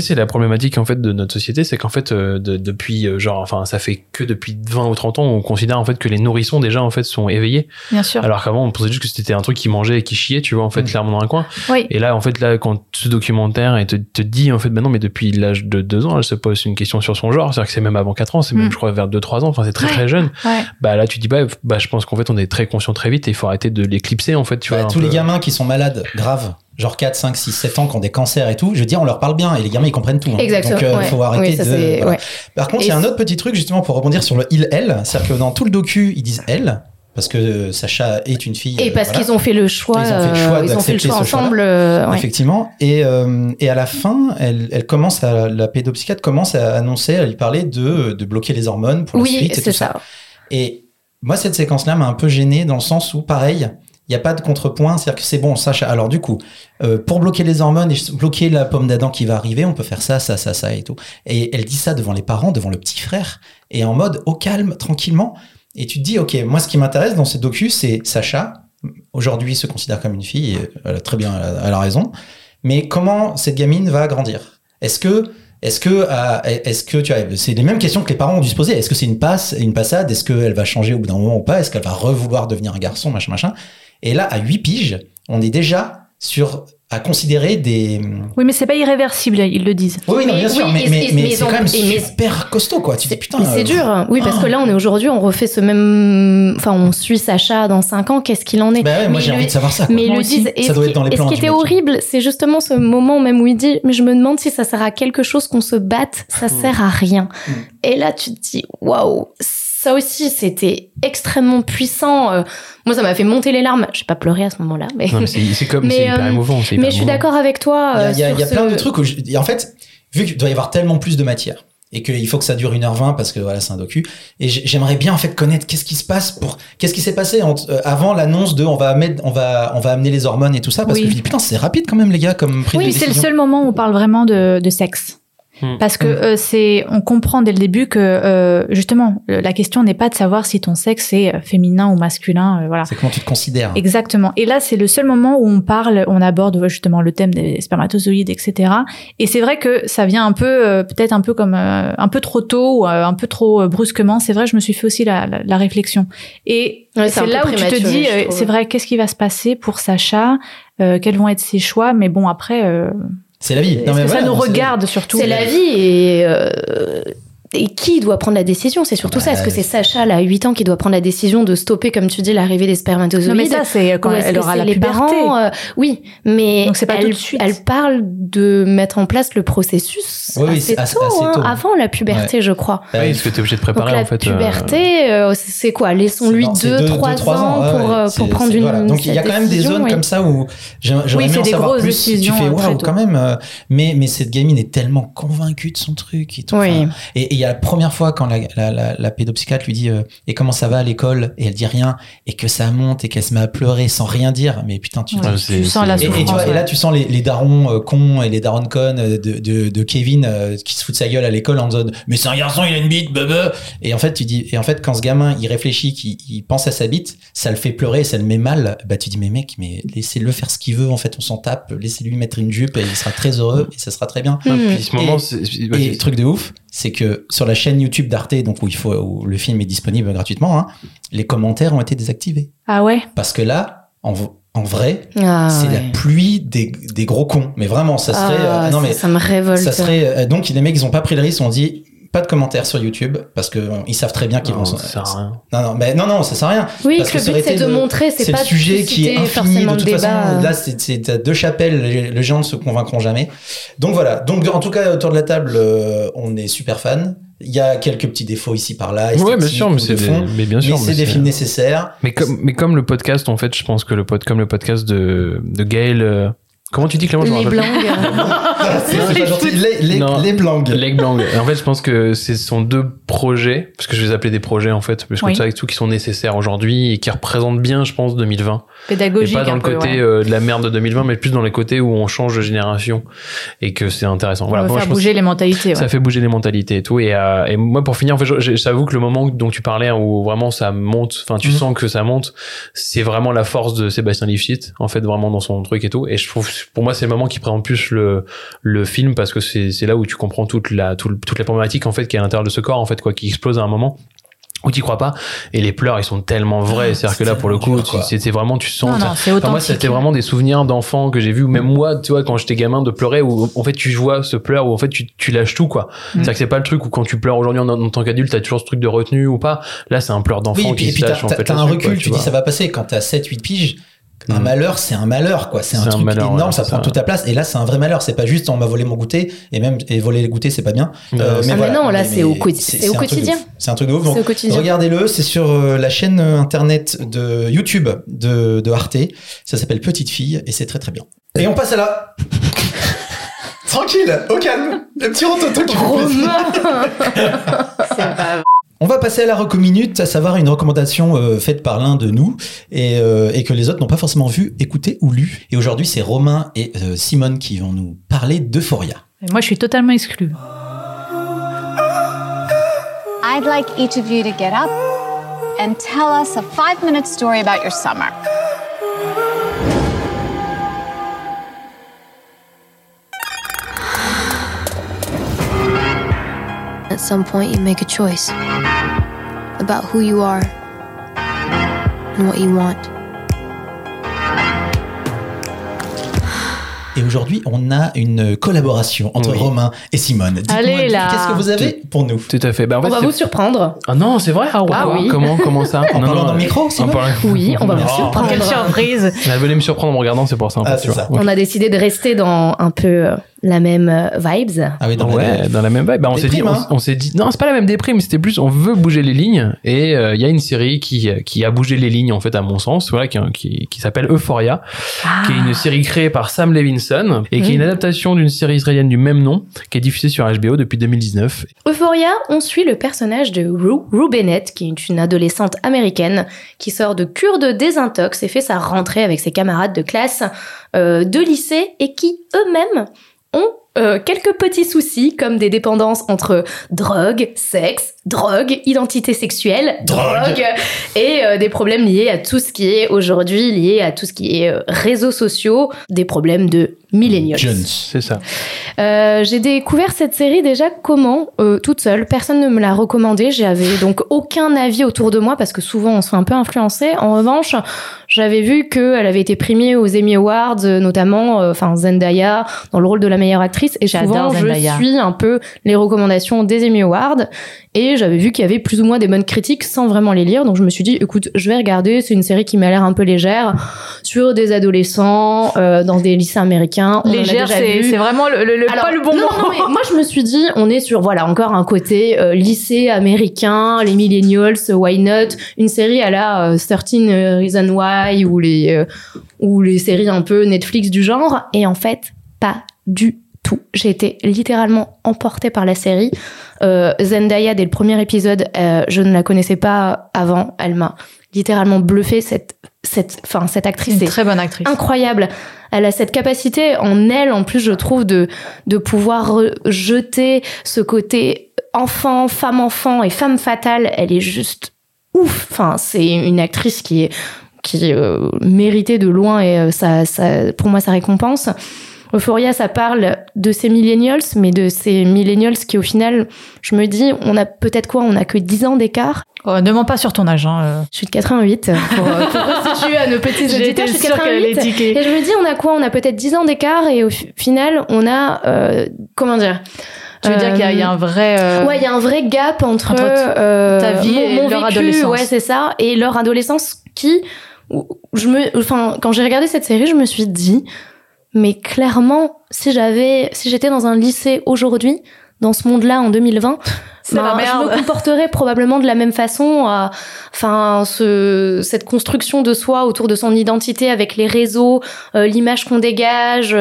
c'est- la problématique en fait de notre société, c'est qu'en fait euh, de- depuis genre enfin ça fait que depuis 20 ou 30 ans on considère en fait que les nourrissons déjà en fait sont éveillés Bien sûr. alors qu'avant on pensait juste que c'était un truc qui mangeait et qui tu vois en fait Mm. clairement dans un coin Oui. et là en fait là quand ce documentaire et te, te dit en fait bah non mais depuis l'âge de 2 ans elle se pose une question sur son genre c'est-à-dire que c'est même avant 4 ans c'est même Mm. je crois vers 2 3 ans enfin c'est très Ouais. très jeune Ouais. bah là tu dis bah, bah je pense qu'en fait on est très conscient très vite et il faut arrêter de l'éclipser en fait tu bah, vois un tous les peu. gamins qui sont malades, graves, genre 4, 5, 6, 7 ans, qui ont des cancers et tout, je veux dire, on leur parle bien et les gamins ils comprennent tout. hein. Exactement. Donc, il ouais. faut arrêter Oui, ça, de. c'est- voilà. ouais. Par contre, il y a un autre petit truc justement pour rebondir sur le il-elle, c'est-à-dire que dans tout le docu, ils disent elle, parce que euh, Sacha est une fille. Et euh, parce voilà. qu'ils ont fait le choix, Ils ont fait le choix euh, ils ont fait le choix ensemble. ouais. Effectivement. Et, euh, et à la fin, elle, elle commence à, la pédopsychiatre commence à annoncer, à lui parler de, de bloquer les hormones pour la Oui, suite et tout ça. ça. Et moi, cette séquence-là m'a un peu gêné dans le sens où, pareil, il n'y a pas de contrepoint, c'est-à-dire que c'est bon, Sacha. Alors du coup, euh, pour bloquer les hormones et bloquer la pomme d'Adam qui va arriver, on peut faire ça, ça, ça, ça et tout. Et elle dit ça devant les parents, devant le petit frère, et en mode au calme, tranquillement. Et tu te dis, ok, moi, ce qui m'intéresse dans ce docu, c'est Sacha. Aujourd'hui, se considère comme une fille, elle a très bien, elle a, elle a raison. Mais comment cette gamine va grandir? Est-ce que est-ce que, euh, est-ce que tu as, c'est les mêmes questions que les parents ont dû se poser. Est-ce que c'est une passe, une passade? Est-ce qu'elle va changer au bout d'un moment ou pas? Est-ce qu'elle va revouloir devenir un garçon, machin, machin Et là, à 8 piges, on est déjà sur à considérer des. Oui, mais c'est pas irréversible, ils le disent. Oui, oui, non, Mais bien sûr, oui, mais, et- mais, et- mais mais c'est quand même super costaud, quoi. Tu dis putain. Mais c'est euh, dur, oui, parce oh. que là, on est aujourd'hui, on refait ce même. Enfin, on suit Sacha dans 5 ans, qu'est-ce qu'il en est? Bah ouais, moi Mais j'ai envie de savoir ça. quoi. Mais ils Moi le aussi. disent. Et Ça ce doit qui- être dans les et ce plans qui était horrible, c'est justement ce moment même où il dit Mais je me demande si ça sert à quelque chose qu'on se batte, ça Hmm. sert à rien. Mm. Et là, tu te dis Waouh Ça aussi, c'était extrêmement puissant. Euh, Moi, ça m'a fait monter les larmes. J'ai pas pleuré à ce moment-là, mais. Non, mais c'est comme Mais, c'est hyper euh, émouvant Mais je suis d'accord avec toi. Il y a, euh, il y a- sur il y a ce- plein de trucs où, je- et en fait, vu qu'il doit y avoir tellement plus de matière, et qu'il faut que ça dure 1h20 parce que voilà c'est un docu et j'aimerais bien en fait connaître qu'est-ce qui se passe pour qu'est-ce qui s'est passé entre- euh, avant l'annonce de on va mettre on va on va amener les hormones et tout ça parce Oui. que je dis putain c'est rapide quand même les gars comme prise de Oui, c'est le seul moment où on parle vraiment de, de sexe. Hmm. Parce que euh, c'est, on comprend dès le début que euh, justement, la question n'est pas de savoir si ton sexe est euh, féminin ou masculin, euh, voilà. c'est comment tu te considères Exactement. Et là, c'est le seul moment où on parle, on aborde ouais, justement le thème des spermatozoïdes, etc. Et c'est vrai que ça vient un peu, euh, peut-être un peu comme euh, un peu trop tôt ou euh, un peu trop euh, brusquement. C'est vrai, je me suis fait aussi la, la, la réflexion. Et Ouais, c'est là où tu te dis, euh, c'est vrai, qu'est-ce qui va se passer pour Sacha? Euh, Quels vont être ses choix? Mais bon, après, euh, c'est la vie. Est-ce Non, mais que ça nous c'est- regarde surtout. C'est la vie. et, euh, et qui doit prendre la décision? C'est surtout ça. Est-ce que c'est Sacha, là, à 8 ans, qui doit prendre la décision de stopper, comme tu dis, l'arrivée des spermatozoïdes? Non, mais ça, c'est quand est-ce elle que aura la les puberté? parents euh, Oui, mais Donc c'est pas elle, tout de suite. elle parle de mettre en place le processus Oui, oui, assez, tôt, assez hein, tôt. avant la puberté, je crois. Bah, Oui, parce que t'es obligé de préparer la en fait. euh, puberté, euh, c'est quoi? Laissons-lui Non, c'est 2, deux- 3 deux, trois ans, ouais, pour, ouais. euh, C'est- pour prendre une voilà. Donc il y a quand même des zones comme ça où j'ai- j'aurais Oui, aimé c'est en des savoir grosses plus. Tu décisions, fais très waouh quand même, mais mais cette gamine est tellement convaincue de son truc et et et y a la première fois quand la, la, la, la pédopsychiatre lui dit euh, et comment ça va à l'école? Et elle dit rien et que ça monte et qu'elle se met à pleurer sans rien dire. Mais putain tu Ouais, Ah, tu sens la et, et tu vois, et là, tu sens les, les darons euh, cons et les darons connes euh, de, de, de Kevin euh, qui se foutent de sa gueule à l'école en disant mais c'est un garçon, il a une bite, bebe. Et en fait, tu dis, et en fait, quand ce gamin il réfléchit, qu'il il pense à sa bite, ça le fait pleurer, ça le met mal. Bah, tu dis mais mec, mais laissez-le faire ce qu'il veut. En fait, on s'en tape. Laissez-lui mettre une jupe et il sera très heureux et ça sera très bien. Ah, Hmm. puis ce moment, Et- Et truc de ouf, c'est que sur la chaîne YouTube d'Arte, donc où il faut, où le film est disponible gratuitement, hein, les commentaires ont été désactivés Ah ouais? Parce que là, en, en vrai, Ah, c'est ouais. la pluie des, des gros cons. Mais vraiment, ça serait. Ah, euh, non, ça- mais ça me révolte. ça serait. euh, donc, les mecs, ils ont pas pris le risque. On dit pas de commentaires sur YouTube parce que ils savent très bien qu'ils vont. ça sert à rien. Non, non, mais non, non, ça sert à rien. Oui, Parce que le but c'est de montrer, c'est pas le sujet qui est infini. De toute débat. façon, là, c'est deux chapelles. Les, les gens ne se convaincront jamais. Donc voilà. Donc en tout cas, autour de la table, euh, on est super fan. Il y a quelques petits défauts ici par là. Ouais, bien sûr, mais c'est des, mais bien sûr. mais c'est des films nécessaires. Mais comme, mais comme le podcast, en fait, je pense que le pod, comme le podcast de, de Gaël, euh, comment tu dis Clément Les blancs. c'est c'est pas gentil. Les, les, Non. les blancs. Leg en fait, je pense que ce sont deux projets, parce que je vais les appeler des projets, en fait, parce que Oui. ça et tout, qui sont nécessaires aujourd'hui et qui représentent bien, je pense, 2020. Et Pédagogique. pas dans un le peu, côté ouais. euh, de la merde de 2020, mais plus dans les côtés où on change de génération et que c'est intéressant. Voilà. On va Moi, faire je pense bouger les mentalités. Ça ouais. fait bouger les mentalités et tout. Et, euh, et moi, pour finir, en fait, je- je- j'avoue que le moment dont tu parlais, où vraiment ça monte, enfin, tu Mhm. sens que ça monte, c'est vraiment la force de Sébastien Lifshitz, en fait, vraiment dans son truc et tout. Et je trouve, pour moi, c'est le moment qui présente plus le, le film parce que c'est c'est là où tu comprends toute la, tout le- toute la problématique, en fait, qui est à l'intérieur de ce corps, en fait, quoi, qui explose à un moment où t'y crois pas. Et les pleurs, ils sont tellement vrais. Ah, C'est-à-dire que c'est là, pour le coup, tu- c'est c'est vraiment, tu sens, Non, non, c'est Enfin, moi, c'était vraiment des souvenirs d'enfants que j'ai vu, même moi, tu vois, quand j'étais gamin, de pleurer, où en fait tu vois ce pleur, où en fait tu, tu lâches tout, quoi. C'est-à-dire que c'est pas le truc où quand tu pleures aujourd'hui en, en tant qu'adulte, t'as toujours ce truc de retenue ou pas. Là, c'est un pleur d'enfant Oui, et qui et se puis t'as, lâche, en fait. t'as un recul, quoi, tu, dis ça va passer. Quand t'as 7-8 piges, un Mm. malheur, c'est un malheur, quoi. C'est un C'est un truc malheur, énorme, ouais, ça c'est prend ça. toute ta place. Et là, c'est un vrai malheur. C'est pas juste on m'a volé mon goûter, et même et voler le goûter, c'est pas bien. Non, Euh, c'est- Ah, mais non, là, c'est au c'est- c'est quotidien. C'est un truc de ouf. C'est regardez-le, c'est sur euh, la chaîne euh, internet de YouTube de, de Arte. Ça s'appelle Petite Fille, et c'est très très bien. Et on passe à la. Tranquille, au calme. Le petit rototo qui fait plaisir. On va passer à la reco minute, à savoir une recommandation euh, faite par l'un de nous et, euh, et que les autres n'ont pas forcément vu, écouté ou lu. Et aujourd'hui, c'est Romain et euh, Simone qui vont nous parler d'Euphoria. Moi, je suis totalement exclue. I'd like each of you to get up and tell us a five minute story about your summer. At some point, you make a choice about who you are and what you want. Et aujourd'hui, on a une collaboration entre Oui. Romain et Simone. Allez, là. Qu'est-ce que vous avez pour nous Tout à fait. Bah, en On va vous surprendre. Ah non, c'est vrai. Ah, Ah oui. Comment, comment ça En parlant dans le micro, en Simone parlant- Oui, on va vous Oh. surprendre. Quelle surprise Elle voulait me surprendre en me regardant, c'est pour ça. Ah, tu vois. ça. Ok. On a décidé de rester dans un peu euh, la même euh, vibes. Ah oui, dans la ouais, dans la même vibe. Bah, on s'est dit, on, hein. on s'est dit, non, c'est pas la même déprime, c'était plus, on veut bouger les lignes. Et euh, il y a une série qui, qui a bougé les lignes, en fait, à mon sens, voilà, qui, qui, qui s'appelle Euphoria, qui est une série créée par Sam Levinson et qui est une adaptation d'une série israélienne du même nom, qui est diffusée sur HBO depuis 2019. Euphoria, on suit le personnage de Rue, Rue Bennett, qui est une adolescente américaine qui sort de cure de désintox et fait sa rentrée avec ses camarades de classe euh, de lycée et qui eux-mêmes ont euh, quelques petits soucis comme des dépendances entre drogue, sexe, drogue, identité sexuelle, drogue, et euh, des problèmes liés à tout ce qui est aujourd'hui lié à tout ce qui est euh, réseaux sociaux, des problèmes de millennials. Jones. C'est ça. J'ai découvert cette série déjà comment toute seule. Personne ne me l'a recommandé. J'avais donc aucun avis autour de moi parce que souvent on se fait un peu influencer. En revanche, j'avais vu qu'elle avait été primée aux Emmy Awards, notamment, enfin Zendaya dans le rôle de la meilleure actrice. Et souvent je Zendaya. suis un peu les recommandations des Emmy Awards. Et j'avais vu qu'il y avait plus ou moins des bonnes critiques sans vraiment les lire. Donc je me suis dit, écoute, je vais regarder. C'est une série qui m'a l'air un peu légère sur des adolescents euh, dans des lycées américains. On Légère, c'est vraiment le, le- le- Alors, pas le bon non, mot. non, mais moi je me suis dit, on est sur voilà encore un côté euh, lycée américain, les millennials, why not, une série à la euh, 13 Reason Why ou les euh, ou les séries un peu Netflix du genre, et en fait pas du tout. J'ai été littéralement emportée par la série. Euh, Zendaya dès le premier épisode, euh, je ne la connaissais pas avant, elle m'a littéralement bluffé cette cette enfin cette actrice une est très bonne actrice. incroyable. Elle a cette capacité en elle, en plus, je trouve, de, de pouvoir jeter ce côté enfant, femme-enfant et femme fatale. Elle est juste ouf. Enfin, c'est une actrice qui est, qui euh, méritée de loin et euh, ça, ça, pour moi, ça récompense. Euphoria, ça parle de ces millennials, mais de ces millennials qui, au final, je me dis, on a peut-être quoi On a que 10 ans d'écart. Oh, ne mens pas sur ton âge. Hein. euh. Je suis de 88, pour, euh, pour restituer à nos petits auditeurs. Je suis de sûre qu'elle allait 88. tiquer. Et je me dis, on a quoi On a peut-être 10 ans d'écart et au fi- final, on a, euh, comment dire Tu veux dire qu'il y a- il y, a un vrai. euh, Ouais, il y a un vrai gap entre, euh, ta vie mon, et mon leur vécu, adolescence. Ouais, c'est ça, et leur adolescence qui, je me, enfin, quand j'ai regardé cette série, je me suis dit, mais clairement, si j'avais, si j'étais dans un lycée aujourd'hui, dans ce monde-là en 2020, C'est la ben, je me comporterais probablement de la même façon. Enfin, ce, cette construction de soi autour de son identité avec les réseaux, euh, l'image qu'on dégage,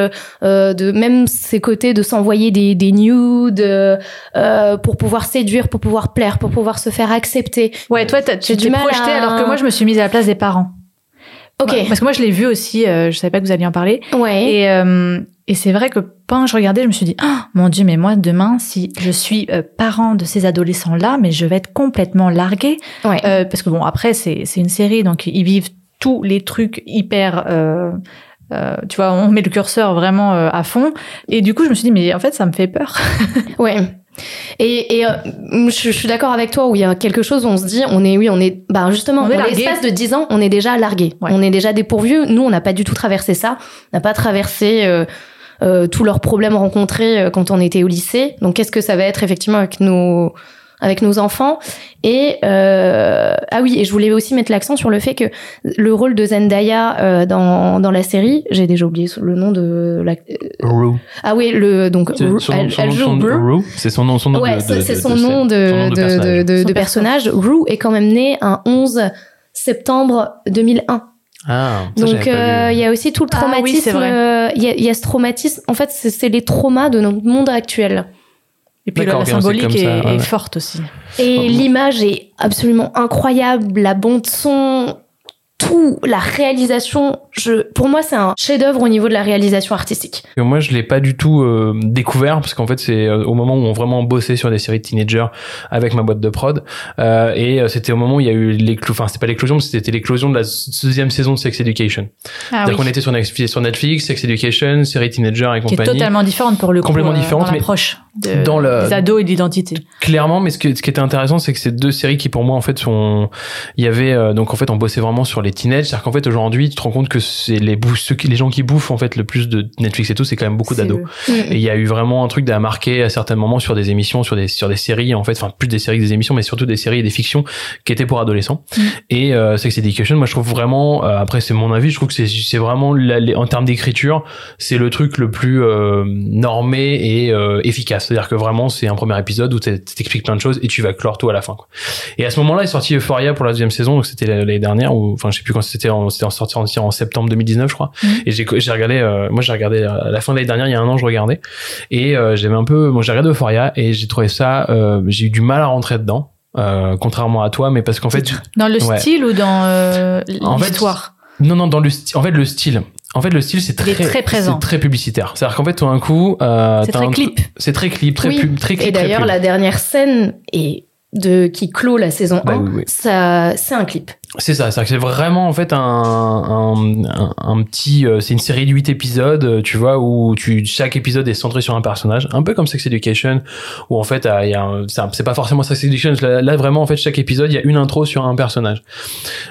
euh, de même ces côtés de s'envoyer des, des nudes euh, euh, pour pouvoir séduire, pour pouvoir plaire, pour pouvoir se faire accepter. Ouais, toi, t'as- tu t'es projeté à- alors que moi, je me suis mise à la place des parents. Ok. Ouais, Parce que moi, je l'ai vu aussi. euh, je savais pas que vous alliez en parler. Ouais. Et, euh, et c'est vrai que que je regardais, je me suis dit, Ah, mon Dieu, mais moi, demain, si je suis euh, parent de ces adolescents-là, mais je vais être complètement larguée. Ouais. Euh, parce que bon, après, c'est c'est une série, donc ils vivent tous les trucs hyper... euh, euh, tu vois, on met le curseur vraiment euh, à fond. Et du coup, je me suis dit, mais en fait, ça me fait peur. Ouais. Et, et euh, je, je suis d'accord avec toi où il y a quelque chose où on se dit on est oui on est bah justement On est l'espace de 10 ans on est déjà largué. Ouais. on est déjà dépourvu nous on n'a pas du tout traversé ça. On n'a pas traversé euh, euh, tous leurs problèmes rencontrés quand on était au lycée. Donc qu'est-ce que ça va être effectivement avec nos avec nos enfants et euh, ah oui et je voulais aussi mettre l'accent sur le fait que le rôle de Zendaya euh, dans dans la série j'ai déjà oublié le nom de la Rue. ah oui le donc C'est son- nom- joue son- Rue. Rue, C'est son nom, son nom Ouais, de, c'est son, nom de, son nom de, personnage. de, de- Son de personnage. Rue est quand même né un 11 septembre 2001. Ah, ça, Donc euh, il y a aussi tout le Ah oui, traumatisme. euh, Il y, a, il y a ce traumatisme. En fait, c'est c'est les traumas de notre monde actuel. Et puis la, symbolique est, ça, ouais, est ouais. forte aussi. Et Oh. l'image est absolument incroyable. La bande son, tout, la réalisation. Je, pour moi, c'est un chef-d'œuvre au niveau de la réalisation artistique. Que moi, je l'ai pas du tout euh, découvert parce qu'en fait, c'est euh, au moment où on vraiment bossé sur des séries de teenagers avec ma boîte de prod, euh, et c'était au moment où il y a eu l'éclosion. Enfin, c'était pas l'éclosion, mais c'était l'éclosion de la deuxième saison de Sex Education. Ah C'est-à-dire qu'on était sur Netflix, sur Netflix, Sex Education, série teenager et Qui est compagnie. totalement différente pour le coup. Complètement euh, différente, dans mais- l'approche. De, Dans le- des ados et de l'identité. Clairement, mais ce, que, ce qui était intéressant, c'est que ces deux séries qui, pour moi, en fait, sont. Il y avait. euh, donc, en fait, on bossait vraiment sur les teenagers. C'est-à-dire qu'en fait, aujourd'hui, tu te rends compte que c'est les, ceux qui, les gens qui bouffent, en fait, le plus de Netflix et tout, c'est quand même beaucoup d'ados. eux. Et il y a eu vraiment un truc à marquer à certains moments sur des émissions, sur des, sur des séries, en fait. Enfin, plus des séries que des émissions, mais surtout des séries et des fictions qui étaient pour adolescents. Mm. Et euh, Sex Education, moi, je trouve vraiment. euh, après, c'est mon avis, je trouve que c'est c'est vraiment. la- les- en termes d'écriture, c'est le truc le plus euh, normé et euh, C'est-à-dire que vraiment, c'est un premier épisode où t'expliques plein de choses et tu vas clore tout à la fin. Quoi. Et à ce moment-là est sorti Euphoria pour la deuxième saison, donc c'était l'année dernière, ou enfin je sais plus quand c'était, c'était en sorti en, en septembre 2019, je crois. Mhm. Et j'ai regardé, euh, moi j'ai regardé à la fin de l'année dernière, il y a un an, je regardais, et euh, j'avais un peu, moi j'ai regardé Euphoria et j'ai trouvé ça, euh, j'ai eu du mal à rentrer dedans. Euh, contrairement à toi, mais parce qu'en fait, Dans le Ouais. style ou dans euh, En fait, l'histoire? non, non, dans le style. En fait, le style. En fait, le style, c'est très, très présent. c'est très publicitaire. C'est-à-dire qu'en fait, tout d'un coup, euh, C'est très un- clip. C'est très clip, très Oui. pub, très clip. Et d'ailleurs, la dernière scène est de qui clôt la saison Bah 1, oui, oui. ça c'est un clip. C'est ça, c'est que c'est vraiment en fait un, un, un, un petit, euh, c'est une série de 8 épisodes, euh, tu vois, où tu, chaque épisode est centré sur un personnage, un peu comme Sex Education, où en fait, euh, c'est pas forcément Sex Education, là, là, vraiment en fait chaque épisode il y a une intro sur un personnage.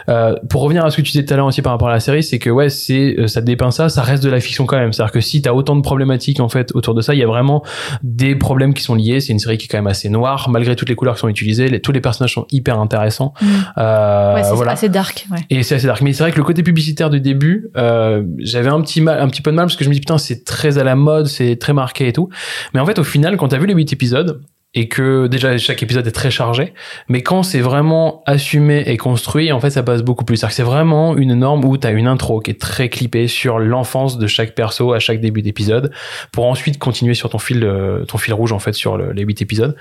Euh, pour revenir à ce que tu disais tout à l'heure aussi par rapport à la série, c'est que ouais, c'est euh, ça dépeint ça, ça reste de la fiction quand même. C'est-à-dire que si t'as autant de problématiques en fait autour de ça, il y a vraiment des problèmes qui sont liés. C'est une série qui est quand même assez noire, malgré toutes les couleurs qui sont utilisées. Les- tous les personnages sont hyper intéressants. Mm. Euh, ouais, c'est voilà. assez dark. Ouais. Et c'est assez dark. Mais c'est vrai que le côté publicitaire du début, euh, j'avais un petit mal, un petit peu de mal parce que je me dis putain, c'est très à la mode, c'est très marqué et tout. Mais en fait, au final, quand t'as vu les huit épisodes et que déjà chaque épisode est très chargé, mais quand c'est vraiment assumé et construit, en fait, ça passe beaucoup plus. C'est-à-dire que c'est vraiment une norme où t'as une intro qui est très clippée sur l'enfance de chaque perso à chaque début d'épisode, pour ensuite continuer sur ton fil, euh, ton fil rouge en fait sur le- les huit épisodes.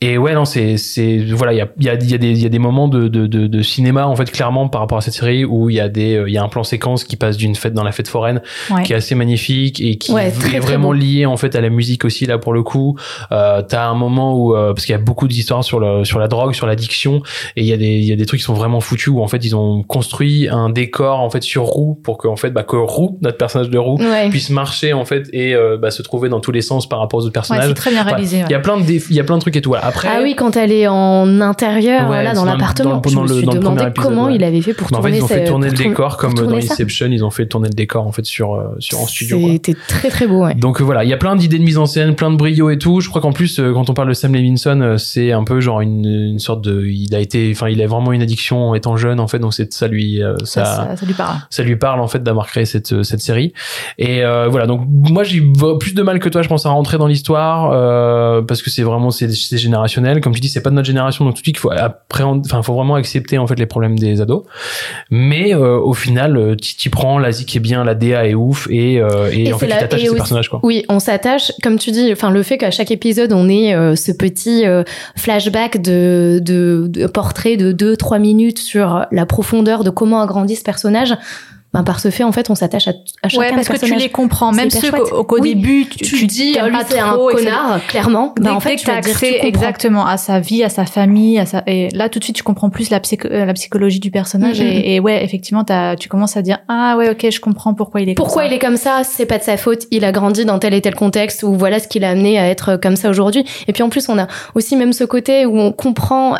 Et ouais, non, c'est, c'est, voilà, il y a, il y, a, y, a des, il y a des moments de, de, de, de cinéma, en fait, clairement, par rapport à cette série, où il y a des, euh, il y a un plan séquence qui passe d'une fête dans la fête foraine, Ouais. qui est assez magnifique et qui Ouais, est très vraiment lié, en fait, à la musique aussi, là, pour le coup. Euh, t'as un moment où, euh, parce qu'il y a beaucoup d'histoires sur le, sur la drogue, sur l'addiction, et il y a des, il y a des trucs qui sont vraiment foutus, où, en fait, ils ont construit un décor, en fait, sur roue, pour que, en fait, bah, que roue, notre personnage de roue, Ouais. puisse marcher, en fait, et, euh, bah, se trouver dans tous les sens par rapport aux autres Ouais, personnages. c'est très bien réalisé. Il y a plein de, il y a plein de trucs et tout. Voilà. Après, Ah oui, quand elle est en intérieur, Ouais, là, dans l'appartement, je me suis le demandé comment ouais. il avait fait pour Mais en fait, tourner ils ont fait tourner le tourner- décor comme dans tourner. Inception, ils ont fait tourner le décor en fait sur euh, sur en studio. C'était très très beau, ouais. Donc euh, voilà, il y a plein d'idées de mise en scène, plein de brio et tout. Je crois qu'en plus, euh, quand on parle de Sam Levinson, c'est un peu genre une, une sorte de, il a été, enfin, il a vraiment une addiction en étant jeune en fait, donc c'est ça lui, Ça, ça, ça, ça lui parle. ça lui parle en fait d'avoir créé cette cette série. Et euh, voilà, donc moi j'ai plus de mal que toi, je pense à rentrer dans l'histoire euh, parce que c'est vraiment c'est c'est générationnel. Comme tu dis, c'est pas de notre génération, donc tout de suite il faut appréhender, enfin faut vraiment accepter en fait les problèmes des ados. Mais euh, au final, euh, tu t'y prends, la zik est bien, la DA est ouf et euh, et, Et en tu t'attaches à ces personnages quoi. Oui, on s'attache, comme tu dis, enfin le fait qu'à chaque épisode on ait euh, ce petit flashback de, de, de portrait de 2-3 minutes sur la profondeur de comment a grandi ce personnage. Ben, par ce fait, en fait, on s'attache à, à chacun Ouais, parce des que tu les comprends. Même ceux qu'au Oui. début, tu, tu, tu dis, ah, lui pas c'est un connard, clairement. Ben, en fait, tu dire, accès exactement à sa vie, à sa famille, à sa... et là tout de suite tu comprends plus la, euh, la psychologie du personnage et, et ouais effectivement tu commences à dire ah ouais ok je comprends pourquoi il est Pourquoi il est comme ça? C'est pas de sa faute. Il a grandi dans tel et tel contexte ou voilà ce qui l'a amené à être comme ça aujourd'hui. Et puis en plus, on a aussi même ce côté où on comprend. euh,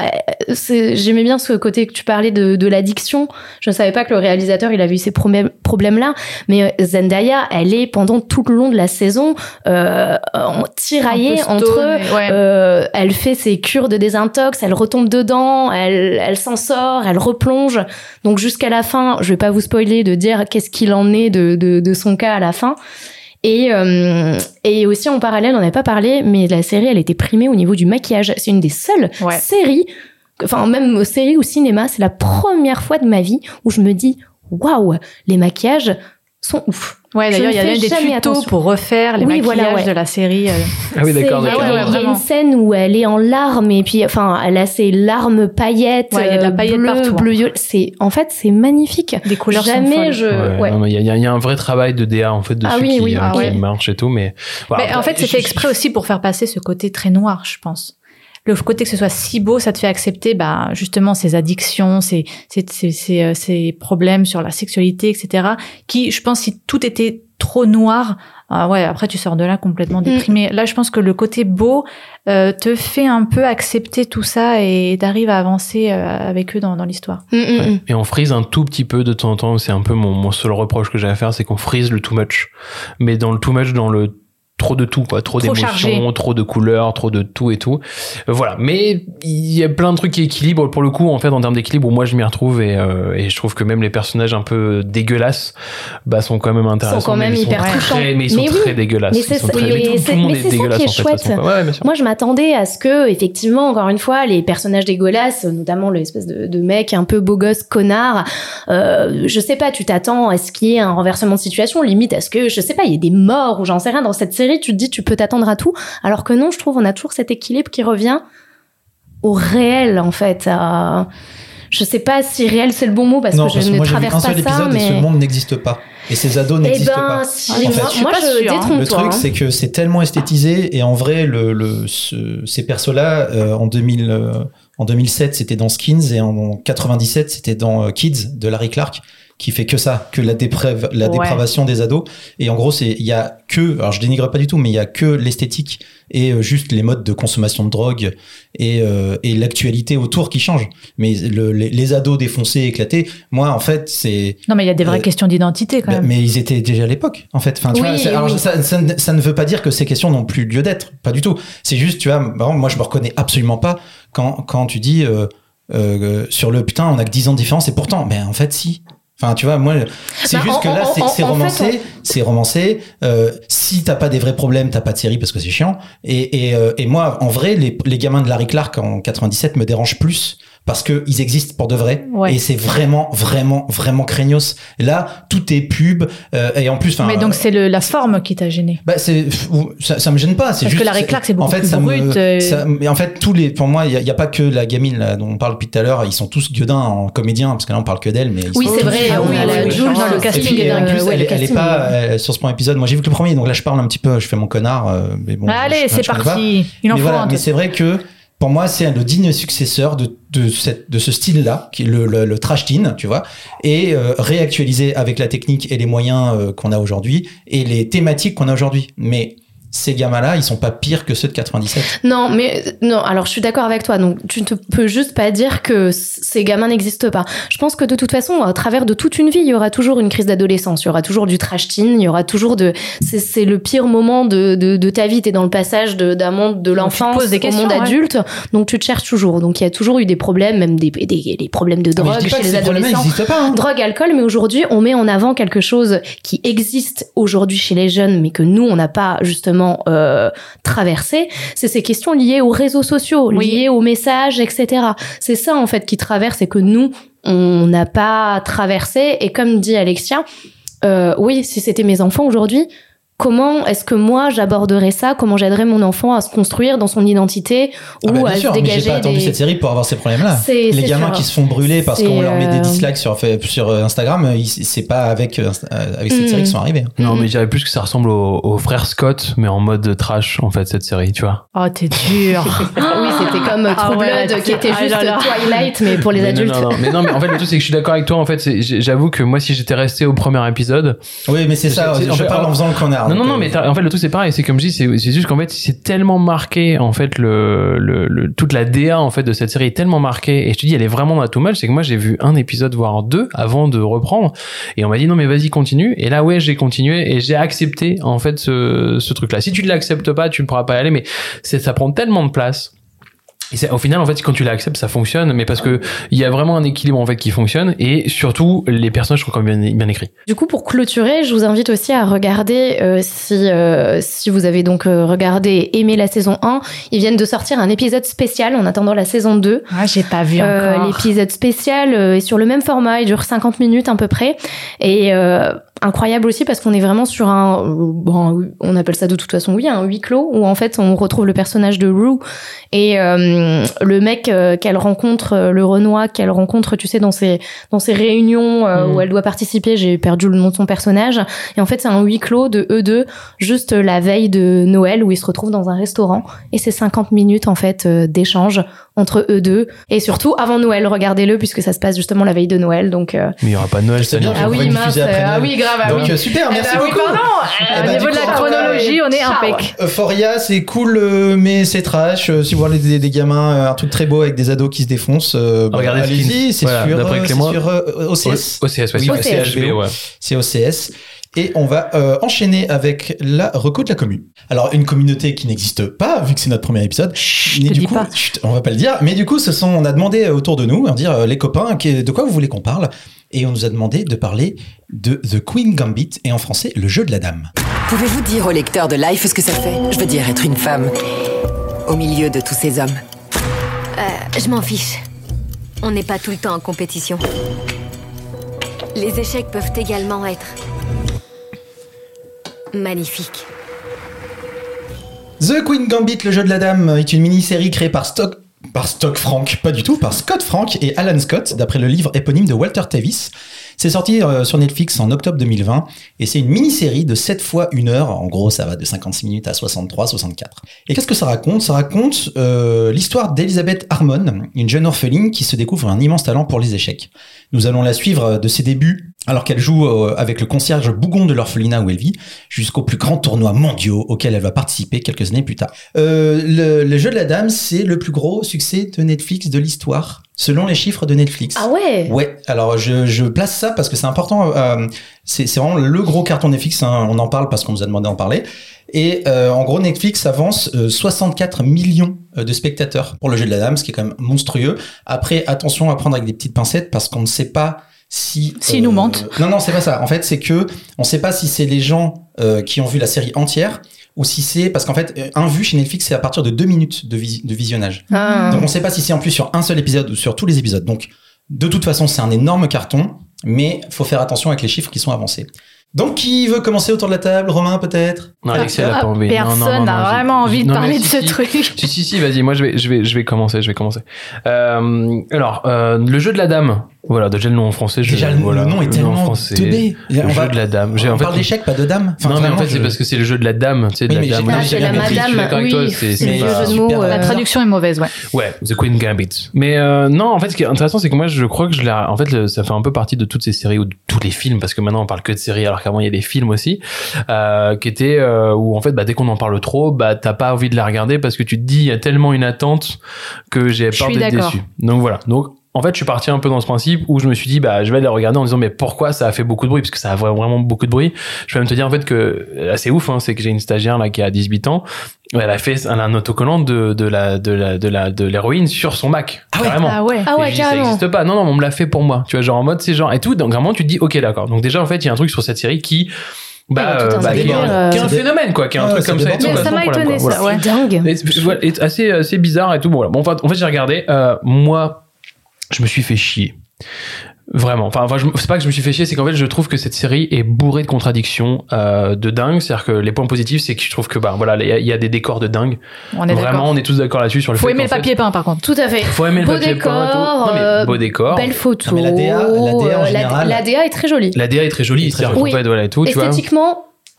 J'aimais bien ce côté que tu parlais de, de l'addiction. Je ne savais pas que le réalisateur il avait eu ces problèmes problèmes-là, mais euh, Zendaya, elle est pendant tout le long de la saison euh, en- tiraillée entre. ouais. euh, elle fait ses cures de désintox, elle retombe dedans, elle, elle s'en sort, elle replonge. Donc jusqu'à la fin, je vais pas vous spoiler de dire qu'est-ce qu'il en est de, de, de son cas à la fin. Et, euh, et aussi en parallèle, on n'avait pas parlé, mais la série, elle était primée au niveau du maquillage. C'est une des seules Ouais. séries, enfin même série ou cinéma, c'est la première fois de ma vie où je me dis, waouh, les maquillages sont ouf. Ouais, d'ailleurs, il y a même des tutos attention. pour refaire les Oui, maquillages voilà, ouais. de la série. euh. Ah oui, d'accord, Il y a- d'accord. ouais, il y a vraiment. une scène où elle est en larmes et puis, enfin, elle a ses larmes paillettes, Ouais, il y a de la euh, paillette bleu, partout, hein. bleu. C'est, en fait, c'est magnifique. Des couleurs sont Jamais folles. je, Ouais, ouais. non, mais Il y, y a- un vrai travail de DA en fait dessus Ah oui, qui, oui, euh, ah qui ouais. marche et tout, mais voilà, Mais en fait, fait exprès aussi pour faire passer ce côté très noir, je pense. Le côté que ce soit si beau, ça te fait accepter bah, justement ces addictions, ces, ces, ces, ces, euh, ces problèmes sur la sexualité, etc. Qui, je pense, si tout était trop noir, Ah ouais, après tu sors de là Mm. complètement déprimé. Là, je pense que le côté beau euh, te fait un peu accepter tout ça et t'arrives à avancer euh, avec eux dans, dans l'histoire. Mm, Ouais. Et on frise un tout petit peu de temps en temps. C'est un peu mon, mon seul reproche que j'ai à faire, c'est qu'on frise le too much. Mais dans le too much, dans le trop de tout, quoi. Trop, Trop d'émotions, trop de couleurs, trop de tout et tout. Euh, voilà. Mais il y a plein de trucs qui équilibrent. Pour le coup, en fait, en termes d'équilibre, moi je m'y retrouve et, euh, et je trouve que même les personnages un peu dégueulasses, bah, sont quand même intéressants. quand même mais ils hyper très- touchants. Mais ils sont Mais oui. très dégueulasses. Mais Ils c'est sont ça- très- qui dégueulasse est fait. chouette. Ouais. Moi, je m'attendais à ce que, effectivement, encore une fois, les personnages dégueulasses, notamment l'espèce de, de mec un peu beau gosse connard, euh, je sais pas, tu t'attends à ce qu'il y ait un renversement de situation, limite à ce que, je sais pas, il y ait des morts ou j'en sais rien dans cette série, tu te dis, tu peux t'attendre à tout. Alors que non, je trouve, on a toujours cet équilibre qui revient au réel, en fait. à- Je sais pas si réel c'est le bon mot parce non, que parce je ne traverse un pas seul ça, épisode et ce monde n'existe pas. Et ces ados Eh n'existent ben, pas. si, en fait. moi, Je moi, pas je Le truc, hein. c'est que c'est tellement esthétisé et en vrai, le, le, ce- ces persos-là, euh, en 2000, euh, en 2007, c'était dans Skins et en 97, c'était dans euh, Kids de Larry Clark qui fait que ça, que la, déprave, la Ouais. dépravation des ados. Et en gros, c'est il y a que, alors je dénigre pas du tout, mais il y a que l'esthétique et euh, juste les modes de consommation de drogue et, euh, et l'actualité autour qui changent. Mais le, les, les ados défoncés, éclatés, moi en fait, c'est Non, mais il y a des vraies Euh, questions d'identité quand bah, même. mais ils étaient déjà à l'époque, en fait. Enfin, tu Oui, vois, c'est- alors, oui. ça, ça, ne- ça ne veut pas dire que ces questions n'ont plus lieu d'être, pas du tout. C'est juste, tu vois, moi je me reconnais absolument pas quand, quand tu dis euh, sur le putain, on a que 10 ans de différence, et pourtant, ben en fait, si. Enfin, tu vois, moi, c'est Bah, juste que là, c'est romancé, c'est romancé. Euh, si t'as pas des vrais problèmes, t'as pas de série parce que c'est chiant. Et, et, euh, et moi, en vrai, les, les gamins de Larry Clark en 97 me dérangent plus parce que ils existent pour de vrai. Ouais. Et c'est vraiment, vraiment, vraiment craignos. Là, tout est pub. euh, et en plus, Mais donc c'est la forme qui t'a gêné. bah c'est ça, ça me gêne pas c'est Parce juste que Larry Clark, c'est beaucoup en fait plus ça brut, me, euh. ça- mais en fait tous les pour moi il y, a- pas que la gamine là, dont on parle depuis tout à l'heure ils sont tous gueudins en comédien parce que là on parle que d'elle mais Oui, c'est vrai, Ah oui, la oui. Jules dans le casting. puis, en euh, plus ouais, elle, le elle est casting, pas sur ce premier épisode moi j'ai vu que le premier donc là je parle un petit peu je fais mon connard mais bon Allez, c'est parti. Il en faut mais c'est vrai que pour moi, c'est le digne successeur de, ce style-là, qui le, le trash teen, tu vois, et euh, réactualisé avec la technique et les moyens euh, qu'on a aujourd'hui et les thématiques qu'on a aujourd'hui. Mais ces gamins-là, ils sont pas pires que ceux de 97. Non, mais non. Alors, je suis d'accord avec toi. Donc, tu ne peux juste pas dire que ces gamins n'existent pas. Je pense que de toute façon, à travers de toute une vie, il y aura toujours une crise d'adolescence. Il y aura toujours du trash teen. Il y aura toujours de. C'est, c'est le pire moment de, de, de ta vie. T'es dans le passage de, d'un monde de l'enfance au questions, monde ouais. adulte. Donc, tu te cherches toujours. Donc, il y a toujours eu des problèmes, même des, des, des problèmes de Ah, drogue chez les adolescents pas. hein. drogue, alcool, mais aujourd'hui, on met en avant quelque chose qui existe aujourd'hui chez les jeunes, mais que nous, on n'a pas justement euh, traversé. C'est ces questions liées aux réseaux sociaux, Oui. liées aux messages, etc. C'est ça, en fait, qui traverse et que nous, on n'a pas traversé. Et comme dit Alexia, euh, oui, si c'était mes enfants aujourd'hui, comment est-ce que moi j'aborderais ça? Comment j'aiderais mon enfant à se construire dans son identité ou Ah bah, bien à sûr, se mais j'ai dégager pas attendu des... cette série pour avoir ces problèmes-là. C'est- Les c'est gamins sûr. qui se font brûler parce C'est, qu'on leur met des euh, dislikes sur, sur euh, Instagram, euh, ils- c'est pas avec, avec cette Mm. série qu'ils sont arrivés. Non, Mhm. mais je dirais plus que ça ressemble au, au frère Scott, mais en mode trash, en fait, cette série, tu vois. Oh, t'es dur. oui, c'était comme Ah True ouais, Blood, qui était ah juste là là. Twilight, mais pour les Mais adultes. Non, non, non. Mais non, mais en fait, le truc, c'est que je suis d'accord avec toi. En fait, j'avoue que moi, si j'étais resté au premier épisode. Oui, mais c'est ça, je parle en faisant le connard. Non, non, non, euh, mais en fait, le truc, c'est pareil. C'est comme je dis, c'est juste qu'en fait, c'est tellement marqué, en fait, le, le, le- toute la DA, en fait, de cette série est tellement marquée. Et je te dis, elle est vraiment dans la tout mal. C'est que moi, j'ai vu un épisode, voire deux, avant de reprendre. Et on m'a dit, non, mais vas-y, continue. Et là, ouais, j'ai continué et j'ai accepté, en fait, ce, ce truc-là. Si tu ne l'acceptes pas, tu ne pourras pas y aller. Mais ça prend tellement de place. Et c'est- au final, en fait, quand tu l'acceptes, ça fonctionne, mais parce que il y a vraiment un équilibre en fait qui fonctionne, et surtout les personnages sont quand même bien, bien écrits. Du coup, pour clôturer, je vous invite aussi à regarder, euh, si, euh, si vous avez donc euh, regardé et aimé la saison 1, ils viennent de sortir un épisode spécial en attendant la saison 2. Ah, j'ai pas vu Euh, encore. L'épisode spécial euh, est sur le même format, il dure 50 minutes à peu près. Et euh, incroyable aussi parce qu'on est vraiment sur un, bon, on appelle ça de toute façon, oui, un huis clos, où en fait on retrouve le personnage de Rue et euh, le mec euh, qu'elle rencontre, euh, le Renoir qu'elle rencontre, tu sais, dans ses, dans ses réunions euh, Mhm. où elle doit participer, j'ai perdu le nom de son personnage. Et en fait, c'est un huis clos de eux deux, juste la veille de Noël, où ils se retrouvent dans un restaurant. Et c'est 50 minutes, en fait, d'échange entre eux deux. Et surtout, avant Noël, regardez-le, puisque ça se passe justement la veille de Noël. Donc, euh, Mais il y aura pas de Noël C'est cette bien, année. on ah oui, mince, euh, ah oui, grave, ah Donc oui. euh, super, Eh merci ben oui, beaucoup. pardon. Eh Euh, ben, Au niveau du de la coup, chronologie, on est impec. Euphoria, c'est cool, euh, mais c'est trash. Euh, si vous voulez des, des gamins, euh, un truc très beau avec des ados qui se défoncent, euh, bah, Regardez allez-y, c'est Voilà, sur, euh, sur euh, OCS. OCS, ouais, Oui, c'est OCS. C'est OCS. Et on va euh, enchaîner avec la reco de la commune. Alors, une communauté qui n'existe pas, vu que c'est notre premier épisode. mais te du coup, pas. chut, on va pas le dire. Mais du coup, ce sont, on a demandé autour de nous, on dire euh, les copains, de quoi vous voulez qu'on parle? Et on nous a demandé de parler de The Queen Gambit, et en français, le jeu de la dame. Pouvez-vous dire au lecteur de Life ce que ça fait? Je veux dire, être une femme au milieu de tous ces hommes. Euh, je m'en fiche. On n'est pas tout le temps en compétition. Les échecs peuvent également être magnifiques. The Queen Gambit, le jeu de la dame, est une mini-série créée par Stock. Par Stock Frank, pas du tout, par Scott Frank et Alan Scott, d'après le livre éponyme de Walter Tevis. C'est sorti euh, sur Netflix en octobre 2020 et c'est une mini-série de 7 fois 1 heure. En gros, ça va de 56 minutes à 63, 64. Et qu'est-ce que ça raconte? Ça raconte euh, l'histoire d'Elizabeth Harmon, une jeune orpheline qui se découvre un immense talent pour les échecs. Nous allons la suivre euh, de ses débuts alors qu'elle joue avec le concierge Bougon de l'orphelinat où elle vit, jusqu'aux plus grands tournois mondiaux auxquels elle va participer quelques années plus tard. Le jeu de la dame, c'est le plus gros succès de Netflix de l'histoire, selon les chiffres de Netflix. Ah ouais? Ouais, alors je, je place ça parce que c'est important. euh, c'est vraiment le gros carton Netflix. hein, on en parle parce qu'on nous a demandé d'en parler. Et euh, en gros, Netflix avance euh, 64 millions euh, de spectateurs pour le jeu de la dame, ce qui est quand même monstrueux. Après, attention à prendre avec des petites pincettes parce qu'on ne sait pas si S'ils nous mentent. Non, non, c'est pas ça. En fait, c'est que on sait pas si c'est les gens euh, qui ont vu la série entière ou si c'est parce qu'en fait, un vu chez Netflix, c'est à partir de deux minutes de, visi- de visionnage. Ah. Donc on sait pas si c'est en plus sur un seul épisode ou sur tous les épisodes. Donc de toute façon, c'est un énorme carton, mais faut faire attention avec les chiffres qui sont avancés. Donc qui veut commencer autour de la table? Romain peut-être? Non, Alexia, elle a Ah, pas envie. Non, non, non, Personne non, n'a vraiment envie de non, parler de ce si. truc. Si, si, si, vas-y, moi je vais, je vais, je vais commencer, je vais commencer. Euh, alors, euh, le jeu de la dame. Voilà, déjà le nom en français. Je, Déjà le, voilà, le nom est en tellement français. teubé. Le On jeu va- de la dame. J'ai- on en fait, parle d'échecs, pas de dame. Enfin, non, mais en fait, c'est parce que c'est le jeu de la dame, tu sais, de Oui, la mais j'ai- dame. Ah, la bien compris, madame, je suis d'accord avec toi, oui, c'est c'est c'est le pas- jeu de mots, euh, La traduction est mauvaise, ouais. Ouais, The Queen Gambit. Mais euh, non, en fait, ce qui est intéressant, c'est que moi, je crois que je l'ai. En fait, le- ça fait un peu partie de toutes ces séries ou de tous les films, parce que maintenant on parle que de séries, alors qu'avant il y a des films aussi, euh, qui étaient euh, où en fait, bah, dès qu'on en parle trop, bah t'as pas envie de la regarder parce que tu te dis il y a tellement une attente que j'ai Je peur suis d'être d'accord. déçu. Donc voilà. Donc en fait, je suis parti un peu dans ce principe où je me suis dit, bah, je vais aller regarder en disant, mais pourquoi ça a fait beaucoup de bruit? Parce que ça a vraiment beaucoup de bruit. Je vais même te dire, en fait, que, là, c'est ouf, hein, c'est que j'ai une stagiaire, là, qui a 18 ans. Elle a fait un autocollant de, de la, de la, de la, de l'héroïne sur son Mac. Ah ouais. Carrément. Ah ouais. Ah ouais, je dis, ça carrément. existe pas. Non, non, on me l'a fait pour moi. Tu vois, genre en mode, c'est genre, et tout. Donc vraiment, tu te dis, ok, d'accord. Donc déjà, en fait, il y a un truc sur cette série qui, bah, euh, bah, qui est délire, un, euh, qui est un phénomène, quoi, qui est un Ah, truc comme ça. et tout, ouais, ça m'a étonné, ça, Voilà. ouais. Dingue. Et c'est- voilà, et assez, assez bizarre et tout. Bon, voilà. Bon, en fait, en fait j'ai regardé. Euh, moi, je me suis fait chier. Vraiment. Enfin, c'est pas que je me suis fait chier, c'est qu'en fait, je trouve que cette série est bourrée de contradictions euh, de dingue. C'est-à-dire que les points positifs, c'est que je trouve que, bah, voilà, il y, a- il y a des décors de dingue. On est Vraiment, on est tous d'accord là-dessus sur le Faut fait aimer le papier peint, par contre. Tout à fait. faut aimer le Beau papier peint et tout. décor, Non, mais euh, beau décor. Belle photo. Non, mais la DA la DA en euh, général- la DA est très jolie. La DA est très jolie, c'est-à-dire fait, voilà, et tout, tu vois.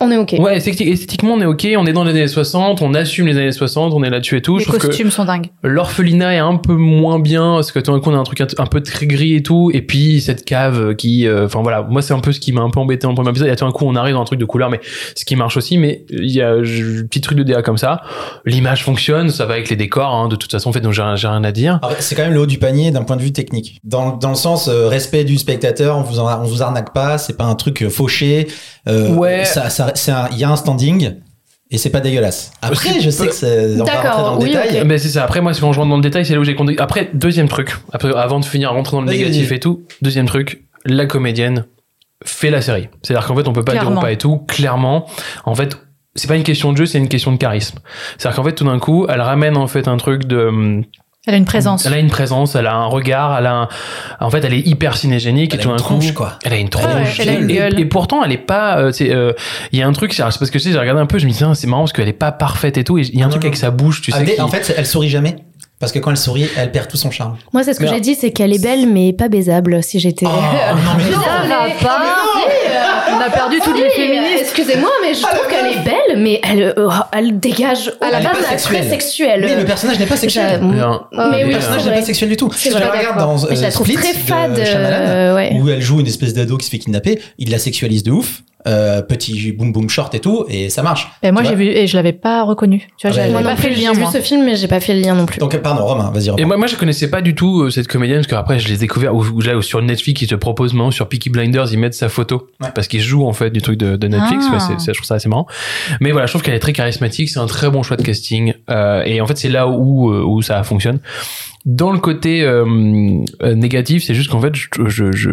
On est ok. Ouais, esthéti- esthétiquement, on est ok, on est dans les années 60, on assume les années 60, on est là-dessus et tout. Les Je trouve que costumes sont dingues. L'orphelinat est un peu moins bien parce que tout d'un coup on a un truc un, un peu très gris et tout et puis cette cave qui euh, enfin voilà moi c'est un peu ce qui m'a un peu embêté en premier épisode et tout d'un coup on arrive dans un truc de couleur mais ce qui marche aussi mais il y a je- petit truc de DA comme ça l'image fonctionne ça va avec les décors hein, de toute façon en fait donc j'ai rien à dire Alors, C'est quand même le haut du panier d'un point de vue technique. Dans, dans le sens euh, respect du spectateur, on vous, en- on vous arnaque pas, c'est pas un truc euh, fauché. Euh, Ouais. Ça, ça, un- il y a un standing et c'est pas dégueulasse. Après, je sais que c'est, on va D'accord, rentrer dans le oui, détail. mais c'est ça. Après moi quand je rentre dans le détail c'est là où j'ai conduit. Après deuxième truc après avant de finir rentrer dans le Vas-y, négatif et tout. Deuxième truc la comédienne fait la série. C'est à dire qu'en fait on peut pas dire pas et tout. Clairement en fait c'est pas une question de jeu c'est une question de charisme. C'est à dire qu'en fait tout d'un coup elle ramène en fait un truc de hum, Elle a une présence. elle a une présence elle a un regard elle a un... en fait elle est hyper cinégénique Elle et a tout une tronche, coup quoi. elle a une tronche ouais, elle a une et, gueule. et pourtant elle est pas euh, c'est euh, il y a un truc c'est parce que tu sais j'ai regardé un peu je me dis tiens, c'est marrant parce qu'elle est pas parfaite et tout et il y a un Ah, truc non, avec sa bouche tu Ah, sais dès- qui- En fait, elle sourit jamais. Parce que quand elle sourit, elle perd tout son charme. Moi, c'est ce que j'ai dit, c'est qu'elle est belle, mais pas baisable si j'étais. Oh, non, mais non. Ça va pas. On a perdu toutes les féministes excusez-moi, mais je trouve qu'elle est belle, mais elle, euh, elle dégage à la Elle est base sexuelle. très sexuel. Mais le personnage n'est pas sexuel. Mais le personnage n'est pas sexuel du tout. Si dans je euh, la trouve Split très de fade, Shyamalan, euh, ouais. où elle joue une espèce d'ado qui se fait kidnapper, il la sexualise de ouf, euh, petit boom boom short et tout, et ça marche. Et moi, j'ai vu et je l'avais pas reconnu. Tu vois, Ah j'avais pas fait le j'ai lien, vu moi. ce film, mais j'ai pas fait le lien non plus. Donc, pardon, Romain, vas-y, Et moi, moi, je connaissais pas du tout euh, cette comédienne parce qu'après, je l'ai découvert où là, sur Netflix, ils te proposent maintenant sur Peaky Blinders, ils mettent sa photo Ouais. parce qu'ils jouent en fait du truc de, de Netflix. Ah. Ouais, c'est, c'est- je trouve ça assez marrant. Mais voilà, je trouve qu'elle est très charismatique. C'est un très bon choix de casting. Euh, et en fait, c'est là où euh, où ça fonctionne. Dans le côté euh, euh, négatif, c'est juste qu'en fait, je, je, je,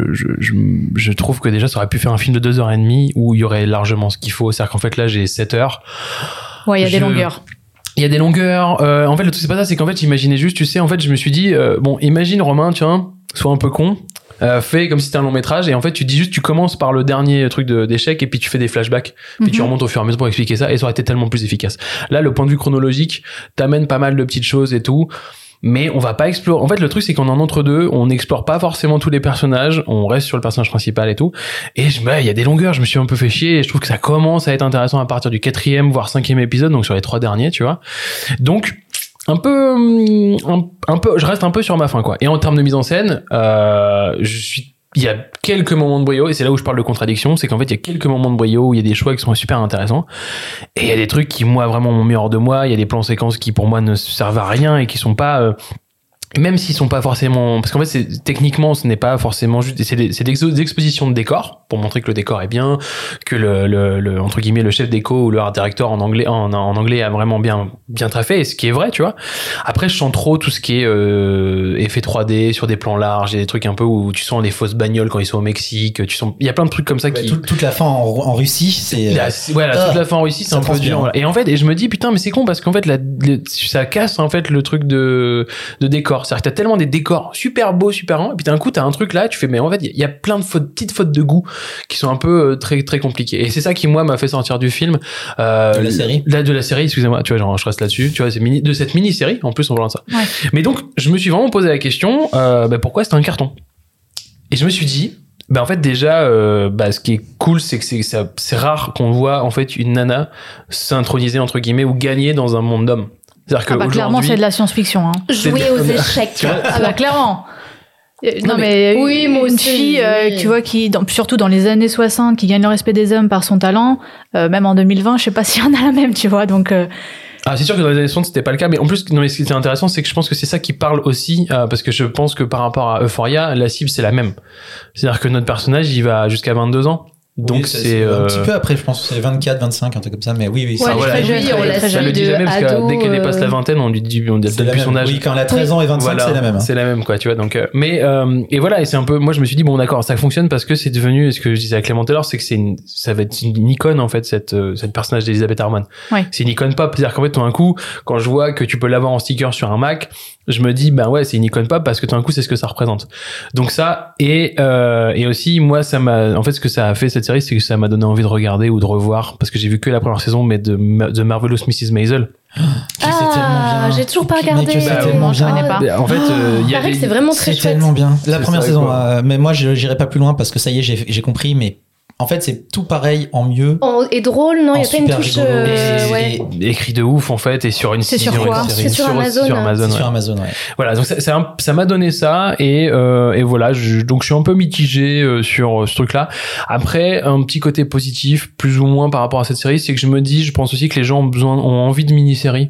je, trouve que déjà, ça aurait pu faire un film de deux heures et demie où il y aurait largement ce qu'il faut. C'est-à-dire qu'en fait, là, j'ai 7 heures. Ouais, il y a des longueurs. Il y a des longueurs. Euh, en fait, le truc, c'est pas ça, c'est qu'en fait, j'imaginais juste, tu sais, en fait, je me suis dit, euh, bon, imagine Romain, tiens, sois un peu con, euh, fais comme si c'était un long métrage, et en fait, tu dis juste, tu commences par le dernier truc de- d'échec, et puis tu fais des flashbacks, puis tu Mhm. remontes au fur et à mesure pour expliquer ça, et ça aurait été tellement plus efficace. Là, le point de vue chronologique t'amène pas mal de petites choses et tout. Mais on va pas explorer. En fait, le truc, c'est qu'en en entre deux, on n'explore pas forcément tous les personnages. On reste sur le personnage principal et tout. Et je, bah, il y a des longueurs. Je me suis un peu fait chier. Et je trouve que ça commence à être intéressant à partir du quatrième, voire cinquième épisode. Donc sur les trois derniers, tu vois. Donc, un peu, hum, un, un peu, je reste un peu sur ma fin, quoi. Et en termes de mise en scène, euh, je suis, il y a quelques moments de brio, et c'est là où je parle de contradiction, c'est qu'en fait, il y a quelques moments de brio où il y a des choix qui sont super intéressants, et il y a des trucs qui, moi, vraiment m'ont mis hors de moi, il y a des plans séquences qui, pour moi, ne servent à rien et qui sont pas, euh, même s'ils sont pas forcément parce qu'en fait c'est techniquement ce n'est pas forcément juste c'est des, expositions de décors pour montrer que le décor est bien que le, le, le- entre guillemets le chef déco ou le art director en anglais en, en anglais a vraiment bien bien traffé et ce qui est vrai tu vois après je sens trop tout ce qui est euh, effet 3D sur des plans larges et des trucs un peu où tu sens les fausses bagnoles quand ils sont au Mexique tu sens il y a plein de trucs comme ça Ouais, qui tout- toute la fin en, en Russie, c'est. la, c'est- Ah, toute la fin en Russie, c'est un peu dur. voilà. Et en fait, et je me dis, putain, mais c'est con parce qu'en fait, la, le- ça casse en fait le truc de, de décor. C'est-à-dire que t'as tellement des décors super beaux, super grands, et puis d'un coup, t'as un truc là, tu fais, mais en fait, il y a plein de fautes, petites fautes de goût qui sont un peu euh, très, très compliquées. Et c'est ça qui, moi, m'a fait sortir du film. Euh, De la série de la série, excusez-moi, tu vois, genre, je reste là-dessus, tu vois, c'est mini, de cette mini-série, en plus, en parlant de ça. Ouais. Mais donc, je me suis vraiment posé la question, euh, bah, pourquoi c'était un carton? Et je me suis dit, bah en fait déjà, euh, bah, ce qui est cool, c'est que c'est rare qu'on voit en fait une nana s'introniser entre guillemets ou gagner dans un monde d'hommes. C'est-à-dire que Ah bah, clairement, c'est de la science-fiction. Hein. Jouer aux échecs. Tu vois, Ah bah clairement. Euh, Non, Non, mais, Oui, moi une aussi, fille, euh, tu vois, qui, dans- surtout dans les années 60, qui gagne le respect des hommes par son talent, euh, même en 2020, je sais pas s'il y en a la même, tu vois. Donc, euh, Ah, c'est sûr que dans les années 60, c'était pas le cas, mais en plus, non, mais ce qui était intéressant, c'est que je pense que c'est ça qui parle aussi, euh, parce que je pense que par rapport à Euphoria, la cible c'est la même. C'est-à-dire que notre personnage, il va jusqu'à 22 ans. Donc Oui, c'est un euh, petit peu après, je pense que c'est 24, 25, un truc comme ça, mais oui, oui. Ouais, est voilà, jeune, oui, on l'a ça le dit jamais parce que dès qu'elle dépasse la euh, vingtaine, on lui dit, on la plus son même. âge. Oui, quand elle a 13 ans et 25, Voilà, c'est la même. hein. C'est la même, quoi, tu vois. Donc, euh, mais euh, et voilà, et c'est un peu. Moi, je me suis dit bon, d'accord, ça fonctionne parce que c'est devenu. Ce que je disais à Clément tout à l'heure, c'est que c'est une, ça va être une icône en fait cette euh, cette personnage d'Elisabeth Harmon. Ouais. C'est une icône pop, c'est-à-dire qu'en fait, tout d'un coup, quand je vois que tu peux l'avoir en sticker sur un Mac, je me dis ben ouais, c'est une icône pop parce que tout d'un coup, c'est ce que ça représente. Donc ça et euh, et aussi moi, ça m'a. En fait, ce que ça a fait cette série, c'est que ça m'a donné envie de regarder ou de revoir parce que j'ai vu que la première saison, mais de de Marvelous Mrs Maisel. Qui, c'est tellement Ah, j'ai toujours pas regardé. c'est Bah, tellement je bien. connais pas. En fait, euh, il y avait c'est vraiment très C'est tellement bien. La première ça, saison, euh, mais moi, je j'irai pas plus loin parce que ça y est, j'ai j'ai compris, mais en fait, c'est tout pareil en mieux. En- Et drôle, non, il En y a pas une touche. euh, ouais. écrit de ouf en fait et sur une C'est sur une quoi série. C'est sur Amazon, sur hein. Amazon C'est ouais. sur Amazon, ouais. voilà donc ça, ça, ça m'a donné ça et euh, et voilà je, donc je suis un peu mitigé euh, sur euh, ce truc là après un petit côté positif plus ou moins par rapport à cette série c'est que je me dis je pense aussi que les gens ont besoin ont envie de mini séries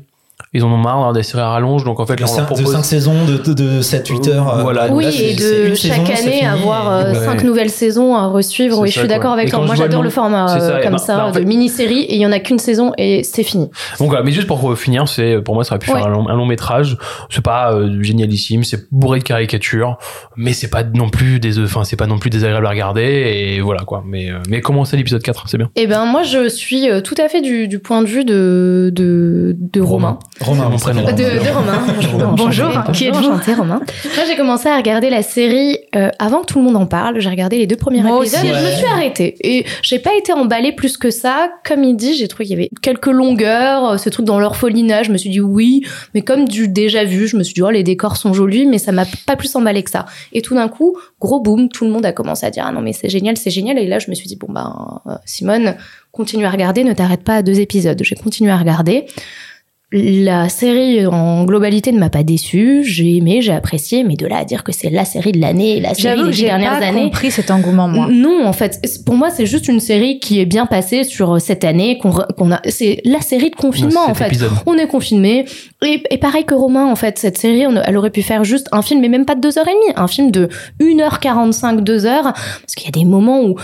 ils en ont marre d'avoir des séries à rallonge donc en fait De là, on leur 5, propose saisons, de, de, de 7-8 heures. euh, Voilà, Oui, là, c'est- et c'est de chaque saison, c'est année avoir et- euh, ouais. cinq nouvelles saisons à resuivre. C'est Oui, je suis d'accord avec toi. Moi, j'adore le format c'est ça, euh, comme bah- ça bah, en de mini-série et il y en a qu'une saison et c'est fini. Donc voilà, mais juste pour finir, c'est pour moi ça aurait pu Ouais. faire un long, un long métrage. C'est pas euh, génialissime, c'est bourré de caricatures, mais c'est pas non plus des, enfin c'est pas non plus désagréable à regarder et voilà quoi. Mais euh, mais commencez l'épisode 4, c'est bien. Eh ben moi je suis euh, tout à fait du, du point de vue de de, de Romain. Romain, mon mon prénom. De, de Romain. Bonjour, qui êtes-vous Enchantée, Romain. Moi, j'ai commencé à regarder la série euh, avant que tout le monde en parle. J'ai regardé les deux premiers Moi épisodes aussi. et je me suis arrêtée. Et j'ai pas été emballée plus que ça. Comme il dit, j'ai trouvé qu'il y avait quelques longueurs, euh, ce truc dans l'orphelinat. Je me suis dit oui, mais comme du déjà vu, je me suis dit oh les décors sont jolis, mais ça m'a pas plus emballé que ça. Et tout d'un coup, gros boom, tout le monde a commencé à dire ah non mais c'est génial, c'est génial. Et là, je me suis dit bon ben euh, Simone, continue à regarder, ne t'arrête pas à deux épisodes. J'ai continué à regarder. La série en globalité ne m'a pas déçue. J'ai aimé, j'ai apprécié, mais de là à dire que c'est la série de l'année, la série des dix j'ai dernières pas années. compris cet engouement, moi. Non, en fait, pour moi, c'est juste une série qui est bien passée sur cette année qu'on a. C'est la série de confinement, en fait. épisode. On est confiné. Et, et pareil que Romain, en fait, cette série, on- elle aurait pu faire juste un film, mais même pas de 2h30, un film de 1h45, 2h. Parce qu'il y a des moments où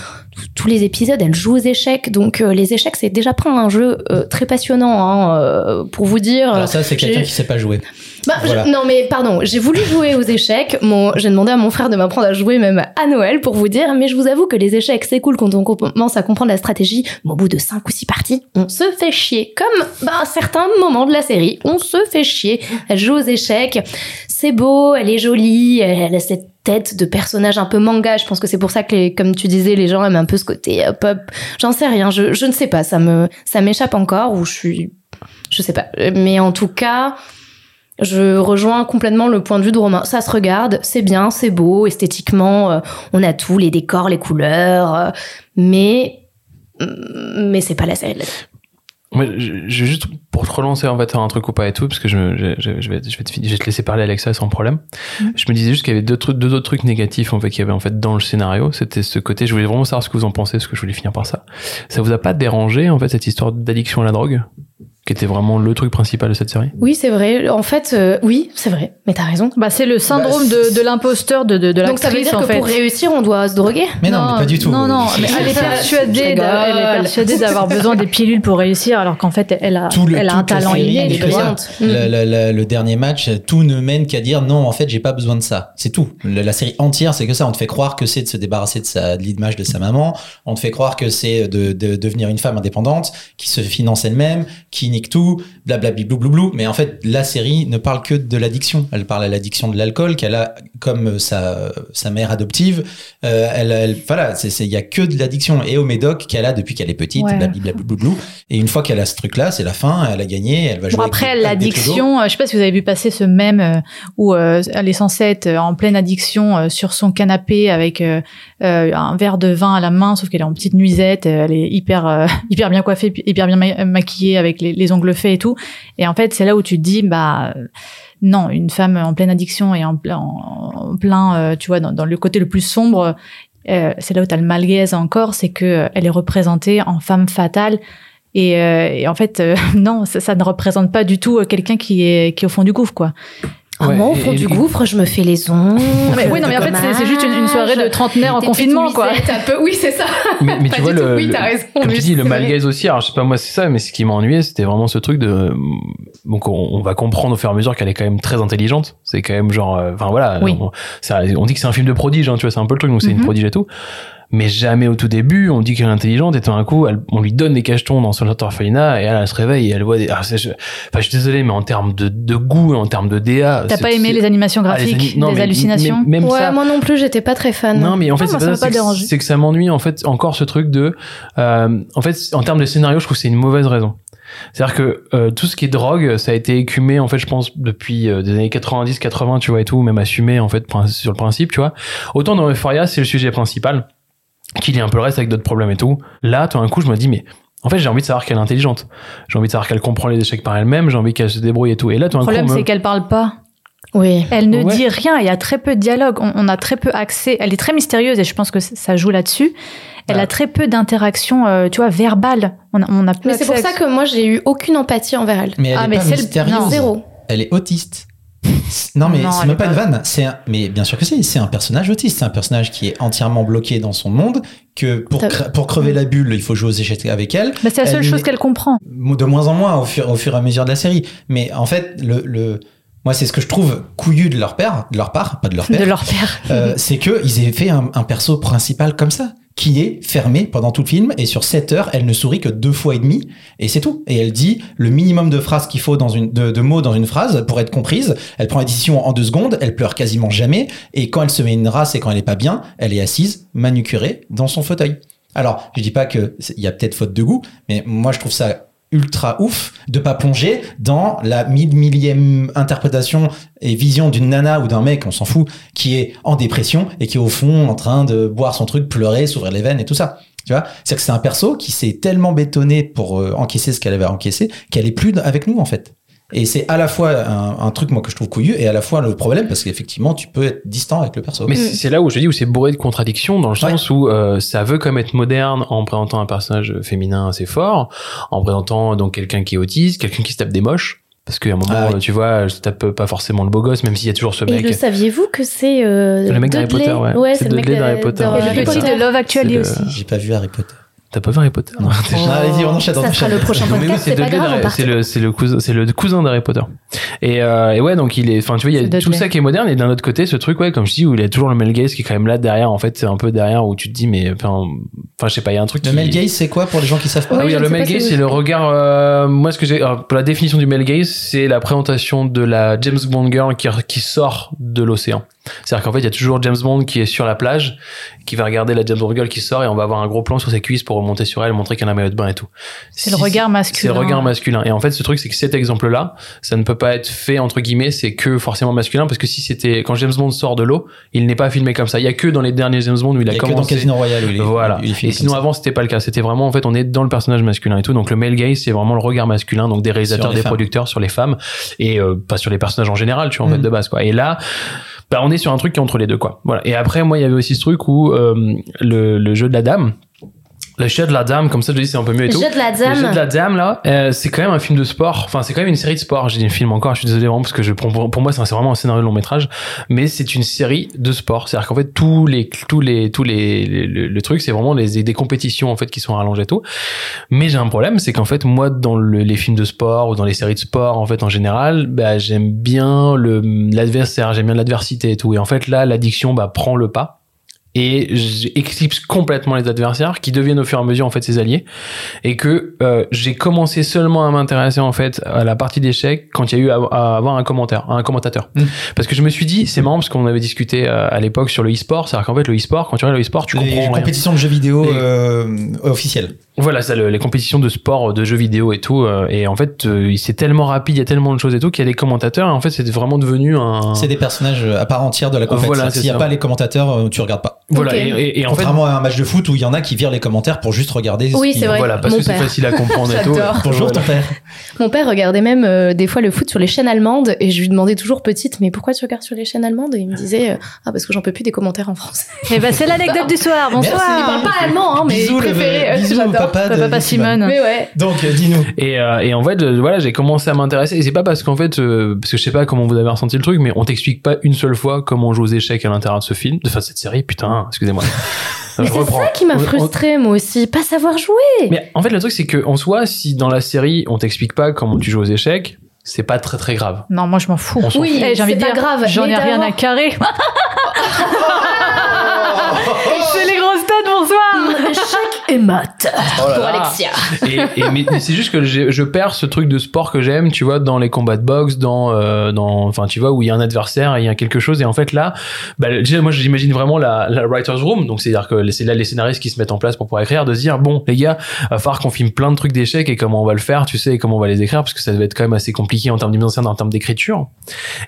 tous les épisodes, elle joue aux échecs. Donc, euh, les échecs, c'est déjà pas un jeu euh, très passionnant, hein, euh, pour vous dire. Alors ça, c'est quelqu'un qui sait pas jouer. bah, je- non mais pardon, j'ai voulu jouer aux échecs. Mon, j'ai demandé à mon frère de m'apprendre à jouer même à Noël pour vous dire. Mais je vous avoue que les échecs c'est cool quand on commence à comprendre la stratégie. Mais au bout de cinq ou six parties, on se fait chier. Comme bah, certains moments de la série, on se fait chier. Elle joue aux échecs. C'est beau, elle est jolie, elle a cette tête de personnage un peu manga. Je pense que c'est pour ça que, les, comme tu disais, les gens aiment un peu ce côté euh, pop. J'en sais rien. Je, je ne sais pas. Ça me, ça m'échappe encore ou je suis, je sais pas. Mais en tout cas. Je rejoins complètement le point de vue de Romain. Ça se regarde, c'est bien, c'est beau, esthétiquement, euh, on a tout, les décors, les couleurs, euh, mais mais c'est pas la série Moi, je, je- juste pour te relancer en fait un truc ou pas et tout, parce que je, je, je, je vais, je, vais te, je vais te laisser parler Alexa sans problème. Je me disais juste qu'il y avait deux, trucs- deux autres trucs négatifs en fait qu'il y avait en fait dans le scénario. C'était ce côté. Je voulais vraiment savoir ce que vous en pensez, parce que je voulais finir par ça. Ça vous a pas dérangé en fait cette histoire d'addiction à la drogue, qui était vraiment le truc principal de cette série? Oui, c'est vrai. En fait, euh, oui, c'est vrai. Mais t'as raison. Bah, c'est le syndrome Bah, de, de l'imposteur de, de, de Donc ça veut dire que fait. pour réussir, on doit se droguer? Mais non, mais pas du tout. Non, non, mais elle est persuadée, d'a- elle est rigole. persuadée d'avoir besoin des pilules pour réussir, alors qu'en fait, elle a, le- elle a un talent inné, brillante. Le, le- le- le dernier match, tout ne mène qu'à dire non, en fait, j'ai pas besoin de ça. C'est tout. Le- la série entière, c'est que ça. On te fait croire que c'est de se débarrasser de sa de l'image de sa maman. On te fait croire que c'est de, de devenir une femme indépendante qui se finance elle-même, qui nique tout, blablabli bloublou. Mais en fait, la série ne parle que de l'addiction. Elle parle à l'addiction de l'alcool qu'elle a comme sa sa mère adoptive. Euh, elle, elle- voilà, c'est c'est- il y a que de l'addiction et au médoc qu'elle a depuis qu'elle est petite. Ouais. Et une fois qu'elle a ce truc-là, c'est la fin. Elle a gagné. Elle va jouer. Bon, après, l'addiction, euh, je sais pas si vous avez vu passer ce mème euh, où euh, elle est censée être euh, en pleine addiction euh, sur son canapé avec euh, euh, un verre de vin à la main, sauf qu'elle est en petite nuisette, euh, elle est hyper euh, hyper bien coiffée, hyper bien ma- maquillée avec les, les ongles faits et tout. Et en fait, c'est là où tu te dis, bah euh, non, une femme en pleine addiction et en plein, euh, tu vois, dans, le côté le plus sombre. euh, c'est là où tu as le malaise encore, c'est que elle est représentée en femme fatale et, en fait, non, ça, ne représente pas du tout quelqu'un qui est, qui est au fond du gouffre, quoi. Ah, Ouais, moi, au et- fond et- du gouffre, je me fais les ongles. Mais, oui, non, mais en fait, c'est- juste une, une soirée de trentenaire en confinement, quoi. un peu. Oui, c'est ça. mais, tu vois le, Oui, t'as raison, comme tu dis le malaise aussi alors je sais pas moi c'est ça mais ce qui m'a ennuyé c'était vraiment ce truc de donc on, on va comprendre au fur et à mesure qu'elle est quand même très intelligente c'est quand même genre euh, enfin voilà Oui. on, ça- on dit que c'est un film de prodige hein, tu vois c'est un peu le truc donc c'est une Mhm. prodige et tout mais jamais au tout début on dit qu'elle est intelligente et tout d'un coup elle- on lui donne des cachetons dans son orphelinat et elle, elle se réveille et elle voit des ah, je, enfin je suis désolé mais en termes de, de goût en termes de DA T'as pas aimé les animations Ah, les graphiques, ani- non, des mais- hallucinations mais- même ouais, ça moi non plus, j'étais pas très fan. non, mais en fait, c'est ça pas m'a ça, pas c'est que- dérangé. c'est que ça m'ennuie, en fait, encore ce truc de, euh, en fait, en termes de scénario, je trouve que c'est une mauvaise raison. C'est-à-dire que euh, tout ce qui est drogue, ça a été écumé, en fait, je pense, depuis euh, des années 90, 80, tu vois, et tout, même assumé, en fait, sur le principe, tu vois. Autant dans Euphoria, c'est le sujet principal, qu'il y a un peu le reste avec d'autres problèmes et tout. Là, tout d'un coup, je me dis, mais en fait, j'ai envie de savoir qu'elle est intelligente. J'ai envie de savoir qu'elle comprend les échecs par elle-même, j'ai envie qu'elle se débrouille et tout. Et là, tout Le d'un coup, problème, on me- c'est qu'elle parle pas. Oui. Elle ne Ouais. dit rien, il y a très peu de dialogue, on, on a très peu accès. Elle est très mystérieuse et je pense que ça joue là-dessus. Elle Ouais. a très peu d'interactions, euh, tu vois, verbales. On a, on a peu Mais c'est pour ça que moi, j'ai eu aucune empathie envers elle. Mais elle Ah, est mais pas c'est le- mystérieuse. non. Zéro. Elle est autiste. Non mais c'est même pas une vanne. C'est un- mais bien sûr que c'est. C'est un personnage autiste. C'est un personnage qui est entièrement bloqué dans son monde. Que pour cre- pour crever la bulle, il faut jouer aux échecs avec elle. Bah, c'est la seule Elle chose qu'elle comprend. De moins en moins au fur au fur et à mesure de la série. Mais en fait, le, le moi c'est ce que je trouve couillu de leur père, de leur part, pas de leur père. De leur père. Euh, c'est que ils aient fait un, un perso principal comme ça. Qui est fermée pendant tout le film et sur 7 heures, elle ne sourit que deux fois et demi et c'est tout. Et elle dit le minimum de phrases qu'il faut dans une de, mots dans une phrase pour être comprise. Elle prend la décision en deux secondes, elle pleure quasiment jamais et quand elle se met une race et quand elle est pas bien, elle est assise manucurée dans son fauteuil. Alors, je dis pas que il y a peut-être faute de goût, mais moi je trouve ça ultra ouf de pas plonger dans la mille millième interprétation et vision d'une nana ou d'un mec, on s'en fout, qui est en dépression et qui est au fond en train de boire son truc, pleurer, s'ouvrir les veines et tout ça. Tu vois, c'est que c'est un perso qui s'est tellement bétonné pour euh, encaisser ce qu'elle avait à encaisser qu'elle est plus avec nous en fait. Et c'est à la fois un, un truc moi que je trouve couillu et à la fois le problème parce qu'effectivement tu peux être distant avec le perso. Mais c'est c'est là où je dis où c'est bourré de contradictions dans le sens où euh, ça veut comme être moderne en présentant un personnage féminin assez fort, en présentant donc quelqu'un qui est autiste, quelqu'un qui se tape des moches. Parce qu'à un moment, Ah oui. tu vois, je tape pas forcément le beau gosse, même s'il y a toujours ce Et mec. le saviez-vous que c'est euh, Le mec d'Harry Potter, ouais. C'est c'est le mec d'Harry Potter. Et le de Love Actually aussi. J'ai pas vu Harry Potter. T'as pas vu Harry Potter Non, t'es- Ah, Allez-y, on enchaîne, Ça sera le prochain oui, podcast, c'est pas Dudley grave, on d'Harry- part. c'est le c'est le cousin c'est le cousin d'Harry Potter et euh, et ouais donc il est enfin tu vois il y a tout Dudley. ça qui est moderne et d'un autre côté ce truc ouais comme je dis où il y a toujours le male gaze qui est quand même là derrière en fait c'est un peu derrière où tu te dis mais enfin enfin je sais pas il y a un truc Le qui... male gaze c'est quoi pour les gens qui savent pas Ah oui, je le male gaze, c'est le regard. euh, moi, ce que j'ai, alors, pour la définition du male gaze, c'est la présentation de la James Bond girl qui, qui sort de l'océan. C'est-à-dire qu'en fait, il y a toujours James Bond qui est sur la plage, qui va regarder la James Bond girl qui sort et on va avoir un gros plan sur ses cuisses pour remonter sur elle, montrer qu'elle a un maillot de bain et tout. C'est le regard C'est masculin. le regard masculin. Et en fait, ce truc, c'est que cet exemple-là, ça ne peut pas être fait, entre guillemets, c'est que forcément masculin, parce que si c'était, quand James Bond sort de l'eau, il n'est pas filmé comme ça. Il y a que dans les derniers James Bond où il Il a a que dans commencé. Casino Royale où il est, Voilà. où il est filmé et sinon comme ça. avant c'était pas le cas. C'était vraiment en fait on est dans le personnage masculin et tout. Donc le male gaze c'est vraiment le regard masculin, donc des réalisateurs, des femmes. producteurs sur les femmes et euh, pas sur les personnages en général, tu vois en Mhm. fait de base quoi. Et là. Bah, on est sur un truc qui est entre les deux quoi. Voilà. Et après moi il y avait aussi ce truc où euh, le, le jeu de la dame, le jeu de la dame comme ça je dis c'est un peu mieux et Le tout. jeu de la Le jeu de dame. la dame là, euh, c'est quand même un film de sport. Enfin, c'est quand même une série de sport. J'ai dit un film encore. Je suis désolé vraiment parce que je pour, pour moi c'est vraiment un scénario de long métrage, mais c'est une série de sport. C'est-à-dire qu'en fait tous les tous les tous les, le, le truc c'est vraiment les des compétitions en fait qui sont rallongées et tout. Mais j'ai un problème, c'est qu'en fait moi dans le- les films de sport ou dans les séries de sport en fait en général, bah j'aime bien le l'adversaire, j'aime bien l'adversité et tout. Et en fait là l'addiction bah prend le pas et j'éclipse complètement les adversaires qui deviennent au fur et à mesure en fait ses alliés et que euh, j'ai commencé seulement à m'intéresser en fait à la partie d'échecs quand il y a eu à, à avoir un commentaire un commentateur Mm. parce que je me suis dit c'est marrant parce qu'on avait discuté euh, à l'époque sur le e-sport c'est à dire qu'en fait le e-sport quand tu regardes le e-sport tu les comprends rien. compétitions de jeux vidéo Les- euh, officielles. Voilà, ça, le- les compétitions de sport, de jeux vidéo et tout. euh, et en fait, euh, c'est tellement rapide, il y a tellement de choses et tout qu'il y a les commentateurs. Et en fait, c'est vraiment devenu un. C'est des personnages à part entière de la compétition. Voilà, c'est S'il n'y a pas les commentateurs, euh, tu regardes pas. Voilà. Et, et- et en fait, Contrairement à un match de foot où il y en a qui virent les commentaires pour juste regarder. Oui, qui- c'est vrai. voilà, parce Mon que c'est père. facile à comprendre et tout. Bonjour ton père. Mon père regardait même euh, des fois le foot sur les chaînes allemandes et je lui demandais toujours petite, mais pourquoi tu regardes sur les chaînes allemandes? Et il me disait, euh, ah parce que j'en peux plus des commentaires en français. Et ben c'est l'anecdote du soir. Bonsoir. Il parle pas allemand, hein, mais Papa de Papa Simone. Mais ouais. Donc, euh, dis-nous. Et, euh, et en fait, euh, voilà, j'ai commencé à m'intéresser. Et c'est pas parce qu'en fait, euh, parce que je sais pas comment vous avez ressenti le truc, mais on t'explique pas une seule fois comment on joue aux échecs à l'intérieur de ce film, de enfin, cette série. Putain, excusez-moi. Mais c'est ça qui m'a frustrée, moi aussi. Pas savoir jouer. Mais en fait, le truc, c'est que en soi, si dans la série, on t'explique pas comment tu joues aux échecs, c'est pas très très grave. Non, moi je m'en fous. Oui, Eh, j'ai envie de c'est pas dire, grave. J'en ai rien à carrer. c'est les grosses têtes, et maths Oh là pour là. Alexia. et, et- mais, c'est juste que je perds ce truc de sport que j'aime, tu vois, dans les combats de boxe, dans, euh, dans, enfin, tu vois, où il y a un adversaire, et il y a quelque chose, et en fait là, bah, déjà, moi, j'imagine vraiment la, la writers room, donc c'est-à-dire que c'est là les scénaristes qui se mettent en place pour pouvoir écrire, de se dire, bon, les gars, va falloir qu'on filme plein de trucs d'échecs et comment on va le faire, tu sais, et comment on va les écrire, parce que ça devait être quand même assez compliqué en termes de mise en scène, en termes d'écriture.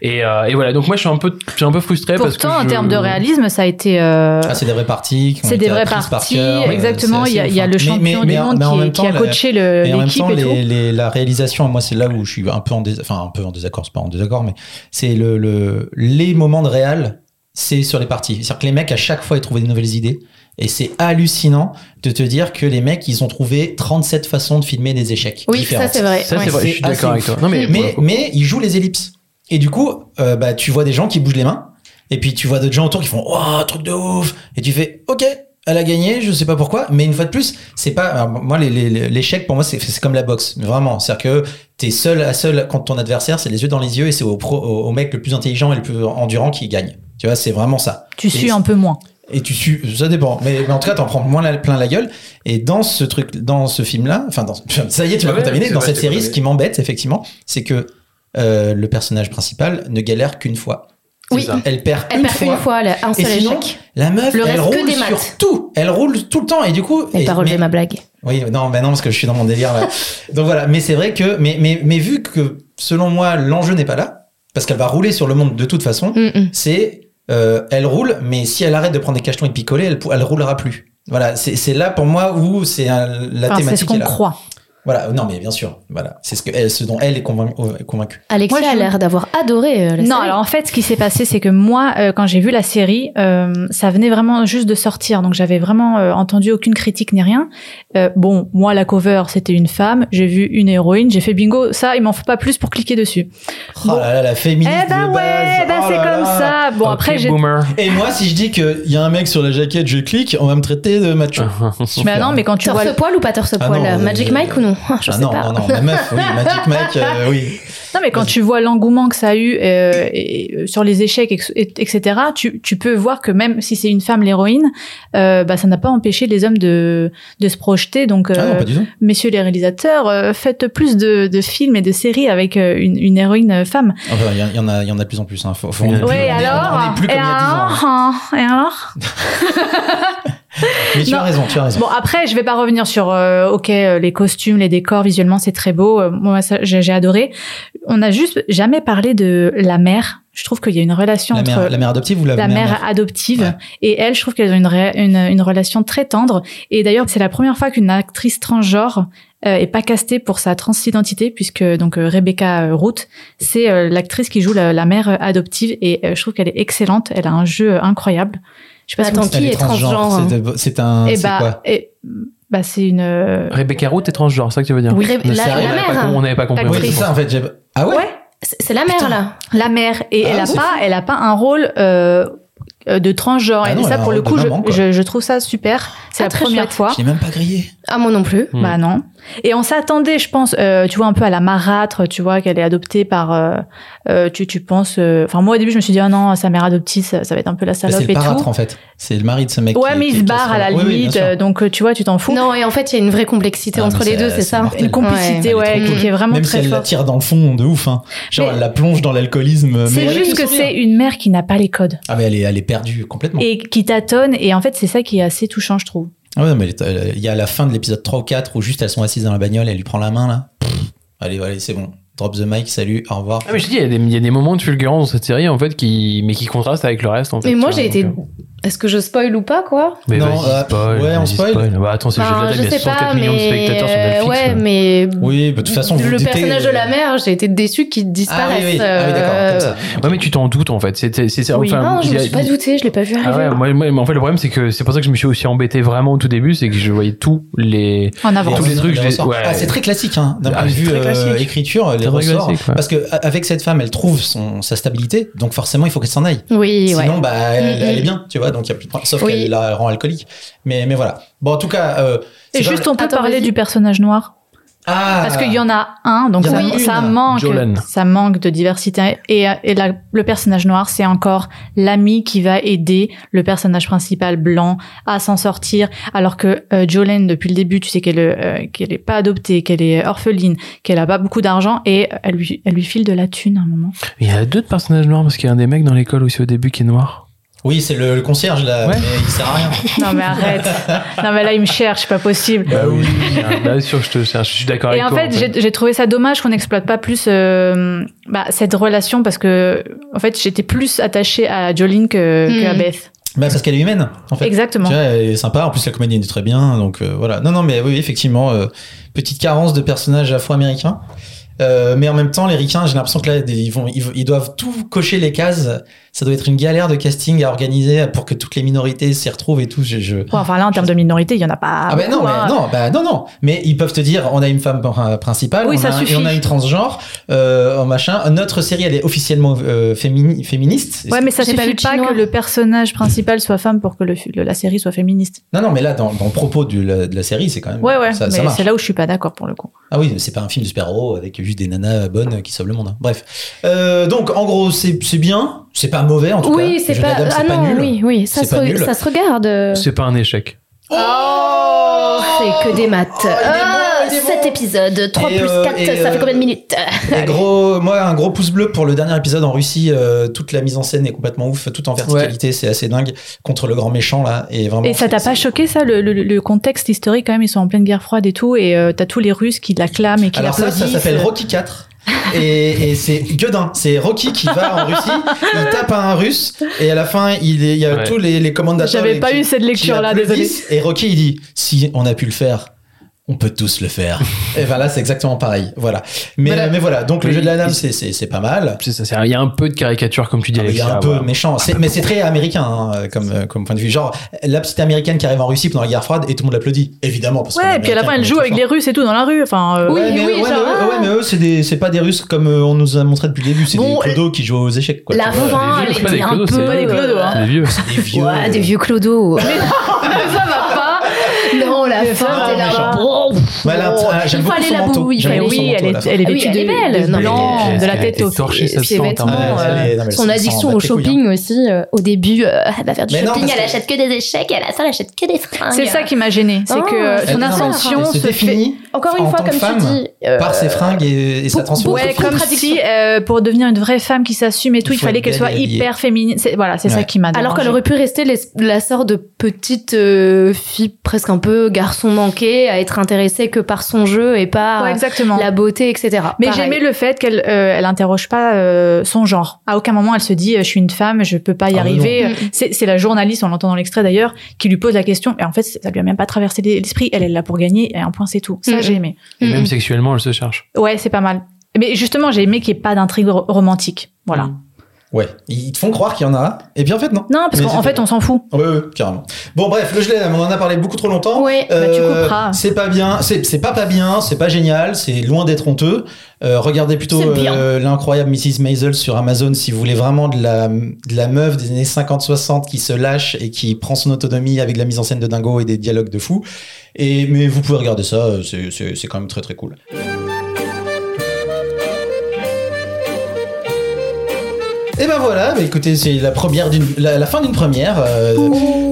Et, euh, et voilà, donc moi, je suis un peu, je suis un peu frustré parce que Pourtant, en je- termes de réalisme, ça a été. euh, Ah, c'est des vraies parties. c'est des vraies par parties, cœur, euh, exactement. Il y a, y a le champion Mais- mais- du mais en- monde mais en qui, a coaché le- Et en même l'équipe temps, et tout. les, les- la réalisation, moi, c'est là où je suis un peu en, dés- enfin, un peu en désaccord, c'est pas en désaccord, mais c'est le, le, les moments de réal, c'est sur les parties. C'est-à-dire que les mecs, à chaque fois, ils trouvaient des nouvelles idées. Et c'est hallucinant de te dire que les mecs, ils ont trouvé 37 façons de filmer des échecs. Oui, différentes. ça c'est vrai. Ça, Ouais. c'est vrai, je suis d'accord avec toi. Non, mais, Mais, mais ils jouent les ellipses. Et du coup, euh, bah, tu vois des gens qui bougent les mains. Et puis tu vois d'autres gens autour qui font Oh, truc de ouf. Et tu fais Ok, elle a gagné, je sais pas pourquoi. Mais une fois de plus, c'est pas. moi, l'échec, pour moi, c'est comme la boxe. Vraiment. C'est-à-dire que t'es seul à seul contre ton adversaire, c'est les yeux dans les yeux et c'est au, pro, au, au mec le plus intelligent et le plus endurant qui gagne. Tu vois, c'est vraiment ça. Tu Et suis un peu moins. et tu su, ça dépend. Mais, mais en tout cas, t'en prends moins la- plein la gueule. Et dans ce truc, dans ce film-là, enfin, dans, ça y est, tu m'as Ouais, contaminé. Dans vrai, cette série, contaminé. ce qui m'embête, effectivement, c'est que euh, le personnage principal ne galère qu'une fois. Oui. C'est. Elle perd Elle une perd fois. une fois, elle a un Et seul sinon, échec. la meuf, Le elle roule des sur tout. Elle roule tout le temps. Et du coup. Les et- paroles mais- de ma blague. oui, non, ben non, parce que je suis dans mon délire là. Donc voilà, mais c'est vrai que, mais, mais, mais vu que selon moi l'enjeu n'est pas là, parce qu'elle va rouler sur le monde de toute façon, Mm, mm. c'est euh, elle roule, mais si elle arrête de prendre des cachetons et de picoler, elle, elle roulera plus. Voilà, c'est c'est là pour moi où c'est la Enfin, c'est thématique ce qu'on croit. Voilà, non mais bien sûr, voilà, c'est ce que elle, ce dont elle est convain- euh, convaincue. Alexia Moi, je- a l'air d'avoir adoré euh, la Non, série. alors en fait, ce qui s'est passé, c'est que moi, euh, quand j'ai vu la série, euh, ça venait vraiment juste de sortir, donc j'avais vraiment euh, entendu aucune critique ni rien. Euh, bon, moi, la cover, c'était une femme, j'ai vu une héroïne, j'ai fait bingo. Ça, il m'en faut pas plus pour cliquer dessus. Oh là là, la féministe Eh ben de base. ouais, ben oh c'est comme là. ça. Bon, après, j'ai. boomer. Et moi, si je dis qu'il y a un mec sur la jaquette, je clique, on va me traiter de macho. Mais non, mais quand tu vois. Torse poil ou pas torse Ah poil non, euh, Magic Mike ou non Je ah sais non, pas. non, non, ma meuf, oui, Magic Mike, euh, oui. Non, mais quand tu vois l'engouement que ça a eu euh, et, sur les échecs, etc., tu, tu peux voir que même si c'est une femme l'héroïne, euh, bah, ça n'a pas empêché les hommes de, de se projeter. Donc, Ah non, pas du tout. messieurs les réalisateurs, euh, faites plus de, de films et de séries avec une, une héroïne femme. Enfin, il y, en- il y en a, il y en a de plus en plus. Hein. Faut, faut- Oui, on est plus- Oui, on est- alors on est plus comme et il y a 10 ans. hein. hein, Et alors? Mais tu Non. as raison, tu as raison. Bon, après, je vais pas revenir sur, euh, ok, euh, les costumes, les décors, visuellement, c'est très beau. Euh, moi, ça, j'ai adoré. On a juste jamais parlé de la mère. Je trouve qu'il y a une relation la, entre mère, la mère adoptive ou la, la mère, adoptive Ouais. et elle je trouve qu'elles ont une, ré- une, une relation très tendre et d'ailleurs c'est la première fois qu'une actrice transgenre euh, est pas castée pour sa transidentité puisque donc euh, Rebecca Root c'est euh, l'actrice qui joue la, la mère adoptive et je trouve qu'elle est excellente elle a un jeu incroyable je sais pas Attends, qui est transgenre C'est de- C'est un. et c'est bah quoi et, bah c'est une euh, Rebecca Root est transgenre, c'est ça que tu veux dire Oui, la- mère. pas com- On n'avait pas compris. Oui, c'est ça en fait. Ah ouais, Ouais. C'est la mère là. la mère et Ah, elle a pas elle a pas un rôle euh, euh, de transgenre Ah et non, ça pour le coup je, maman, je, je trouve ça super c'est Ah, la première chouette. fois Je l'ai même pas grillé. Ah moi non plus. Hmm. Bah non. Et on s'attendait, je pense, euh, tu vois, un peu à la marâtre, tu vois, qu'elle est adoptée par, euh, euh, tu, tu penses, euh, enfin moi au début je me suis dit, ah non, sa mère adoptive, ça, ça va être un peu la Bah, salope c'est le et parâtre tout. en fait. C'est le mari de ce mec. Ouais, qui- mais il se barre à la Oui, oui, bien limite, donc euh, tu vois, tu t'en fous. Non et en fait il y a une vraie complicité Ah, entre les c'est- deux, c'est c'est ça. mortel. Une complicité, ouais, qui, est vraiment Même si elle la tire dans le fond de ouf. Hein. Genre Mais- elle la plonge dans l'alcoolisme. C'est juste le que c'est une mère qui n'a pas les codes Ah mais elle est, elle est perdue complètement. et qui tâtonne, et en fait c'est ça qui est assez touchant, je trouve. Ah ouais, mais elle- il y a la fin de l'épisode 3 ou 4 où juste elles sont assises dans la bagnole, elle lui prend la main là. Pff, allez, allez, c'est bon. Drop the mic, salut, au revoir. Ah, mais je dis, il y, a des- il y a des moments de fulgurance dans cette série, en fait, qui, mais qui contrastent avec le reste, en fait. Mais moi j'ai été. Euh. Est-ce que je spoil ou pas quoi Mais Non, euh, spoil. ouais, on vas-y, spoil. Bah, attends, c'est le jeu de la je table, il y sais a 64 pas, millions de spectateurs sur Netflix. ouais, euh. mais Oui, bah, de toute façon, vous le personnage de la mère, j'ai été déçue qu'il Ah oui, disparaisse. oui, ah oui, d'accord, comme ça. Ouais, mais tu t'en doutes, en fait. C'est, Oui. enfin, non, je y me suis pas doutée, je l'ai pas vu Ah arriver. ouais, moi, moi, mais en fait, le problème, c'est que c'est pour ça que je me suis aussi embêté vraiment au tout début, c'est que je voyais tous les. En avant. Tous les trucs, les- ouais. Ah, c'est très classique, hein, d'un Ah, point de vue euh, écriture, les ressorts. Parce que avec cette femme, elle trouve son, sa stabilité, donc forcément, il faut qu'elle s'en aille. Oui, ouais. Sinon, bah, elle, Mm, est mm. bien, tu vois, donc il y a plus de problème. Sauf Oui. qu'elle la rend alcoolique. Mais, mais voilà. Bon, en tout cas, euh, Et juste, on peut Attends, parler du personnage noir. Ah, Parce qu'il y en a un, donc ça, a une. ça manque, Jolene. ça manque de diversité. Et, et la- le personnage noir, c'est encore l'ami qui va aider le personnage principal blanc à s'en sortir, alors que euh, Jolene, depuis le début, tu sais qu'elle euh, qu'elle est pas adoptée, qu'elle est orpheline, qu'elle a pas beaucoup d'argent, et elle lui, elle lui file de la thune à un moment. Il y a deux personnages noirs parce qu'il y a un des mecs dans l'école aussi au début qui est noir. Oui, c'est le, le concierge là, Ouais. mais il sert à rien. Non mais arrête. non mais là il me cherche, c'est pas possible. Bah oui, là, sûr que je te cherche, je suis d'accord Et avec en toi. fait, j'ai trouvé ça dommage qu'on n'exploite pas plus euh, bah, cette relation parce que en fait j'étais plus attachée à Jolene que, que à Mhm. Beth. Bah, parce qu'elle est humaine, en fait. Exactement. Tu vois, elle est sympa. En plus, la comédienne est très bien. Donc, euh, voilà. Non, non, mais oui, effectivement, euh, petite carence de personnages afro-américains. Euh, mais en même temps, les ricains, j'ai l'impression que là, ils, vont, ils, ils doivent tout cocher les cases. Ça doit être une galère de casting à organiser pour que toutes les minorités s'y retrouvent et tout. Je, je... Bon, enfin là en termes de minorité, il y en a pas. Ah, ben non, beaucoup, mais hein. non, bah non, non. Mais ils peuvent te dire, on a une femme principale, Oui, on ça a et on a une transgenre, euh, machin. Notre série, elle est officiellement euh, fémini- féministe. Ouais, mais ça pas suffit pas, chinois. que le personnage principal soit femme pour que le, le- la série soit féministe. Non, non, mais là, dans, dans le propos de la, de la série, c'est quand même. Ouais, ouais. ça, mais marche. c'est là où je suis pas d'accord pour le coup. Ah oui, c'est pas un film de super-héros avec juste des nanas bonnes qui sauvent le monde. hein. Bref. Euh, donc, en gros, c'est c'est bien. C'est pas mauvais, en tout cas. Oui, c'est jeu de pas. dame, Ah c'est pas non, nul. oui, oui, ça C'est se, pas re- nul. ça se regarde. C'est pas un échec. Oh, c'est que des maths. Ah, cet épisode, 3 Et, plus euh, 4, et, ça euh, fait combien de minutes Et gros, moi, un gros pouce bleu pour le dernier épisode en Russie. euh, toute la mise en scène est complètement ouf, tout en verticalité, c'est assez dingue contre le grand méchant là. Et vraiment. Et ça t'a pas choqué ça, le, le- le contexte historique quand même, ils sont en pleine guerre froide et tout, et euh, t'as tous les Russes qui l'acclament et qui Alors ça, ça s'appelle Rocky 4. Et, et c'est Guedin, c'est Rocky qui va en Russie, il tape à un russe et à la fin il, est- il y a Ouais. tous les, les commandateurs. J'avais qui- pas eu cette lecture-là, applaudissent. Et Rocky il dit si on a pu le faire, on peut tous le faire. et ben là c'est exactement pareil. Voilà. Mais, Mais là- mais voilà, donc le Oui, jeu de la dame c'est c'est c'est pas mal. C'est ça, c'est- il y a un peu de caricature, comme tu dis, Ah, Il y a un peu voilà. méchant, C'est- mais c'est très américain hein, comme, euh, comme point de vue. Genre, la petite américaine qui arrive en Russie pendant la guerre froide et tout le monde l'applaudit, évidemment. Parce Ouais, et puis à la fin, elle joue avec fort. les Russes et tout dans la rue. Enfin, euh, Ouais, mais, ouais, mais eux, ouais, mais eux, c'est des, c'est pas des Russes comme euh, on nous a montré depuis le début, c'est Bon, des clodos qui jouent aux échecs. Quoi, La fin, vieux, elle c'est pas était des un peu. c'est pas des clodos, hein. C'est des vieux. Vieux. Des vieux clodos. ça va pas. non, la fin, là. méchant. Oh, oh, ah, j'aime il manteau. il fallait- Oui, elle est, fin. elle est Ah oui, elle est de, belle. blanc, de la tête aux sent, vêtements, hein. Mais son addiction au shopping aussi. euh, au début, euh, elle va faire du shopping, elle achète que des échecs, et à la fin, elle achète que des fringues. C'est ça qui m'a gêné, c'est Oh, que euh, Elle- son elle se définit Encore une fois, comme tu dis. euh, par ses fringues et, sa transformation. Ouais, comme si euh, pour devenir une vraie femme qui s'assume et tout, Il fallait qu'elle soit hyper féminine. Voilà, c'est ça qui m'a Alors qu'elle aurait pu rester la sœur de petite euh, fille presque un peu garçon manqué, à être intéressée que par son jeu et pas Ouais, exactement. la beauté, etc. Mais j'aimais le fait qu'elle euh, elle interroge pas euh, son genre. À aucun moment elle se dit euh, je suis une femme, je peux pas y Ah, arriver. non. C'est c'est la journaliste, on l'entend dans l'extrait d'ailleurs, qui lui pose la question. Et en fait ça lui a même pas traversé l'esprit. Elle est là pour gagner et un point c'est tout. Ça Mhm. j'ai aimé. Et même sexuellement, elle se cherche. Ouais c'est pas mal. Mais justement j'ai aimé qu'il n'y ait pas d'intrigue ro- romantique. Voilà. Ouais, ils te font croire qu'il y en a, et puis en fait non. Non parce qu'en fait on s'en fout. Ouais, ouais, carrément. Bon, bref, le gelé, on en a parlé beaucoup trop longtemps. Ouais, bah, tu couperas. C'est pas bien, c'est pas pas bien, c'est pas génial, c'est loin d'être honteux. Euh, regardez plutôt euh, l'incroyable Mrs. Maisel sur Amazon si vous voulez vraiment de la, de la meuf des années 50-60 qui se lâche et qui prend son autonomie avec de la mise en scène de dingo et des dialogues de fou. Et, mais vous pouvez regarder ça, euh, c'est quand même très très cool. Et ben voilà, bah écoutez, c'est la première d'une, la, la fin d'une première. euh,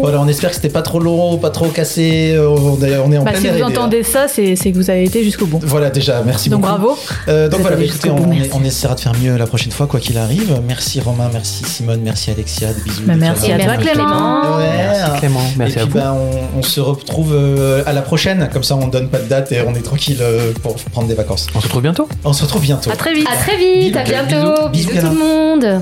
voilà, on espère que c'était pas trop long, pas trop cassé. euh, On est, on est en Bah, pleine si vous entendez ça c'est c'est que vous avez été jusqu'au bout. Voilà déjà, merci Donc beaucoup. bravo. Euh, donc voilà, êtes bah, allé écoutez, on, bout, est- merci. on essaiera de faire mieux la prochaine fois, quoi qu'il arrive. Merci Romain, merci Simone, merci Alexia, des bisous. Bah, merci à toi Clément. Ouais. Merci Clément, merci et à puis vous. bah, on, on se retrouve euh, à la prochaine, comme ça on donne pas de date et on est tranquille euh, pour prendre des vacances. On se retrouve bientôt. On se retrouve bientôt. À très vite. À très vite, Bisous, à bientôt. bisous, Bisous, bisous, tout le monde.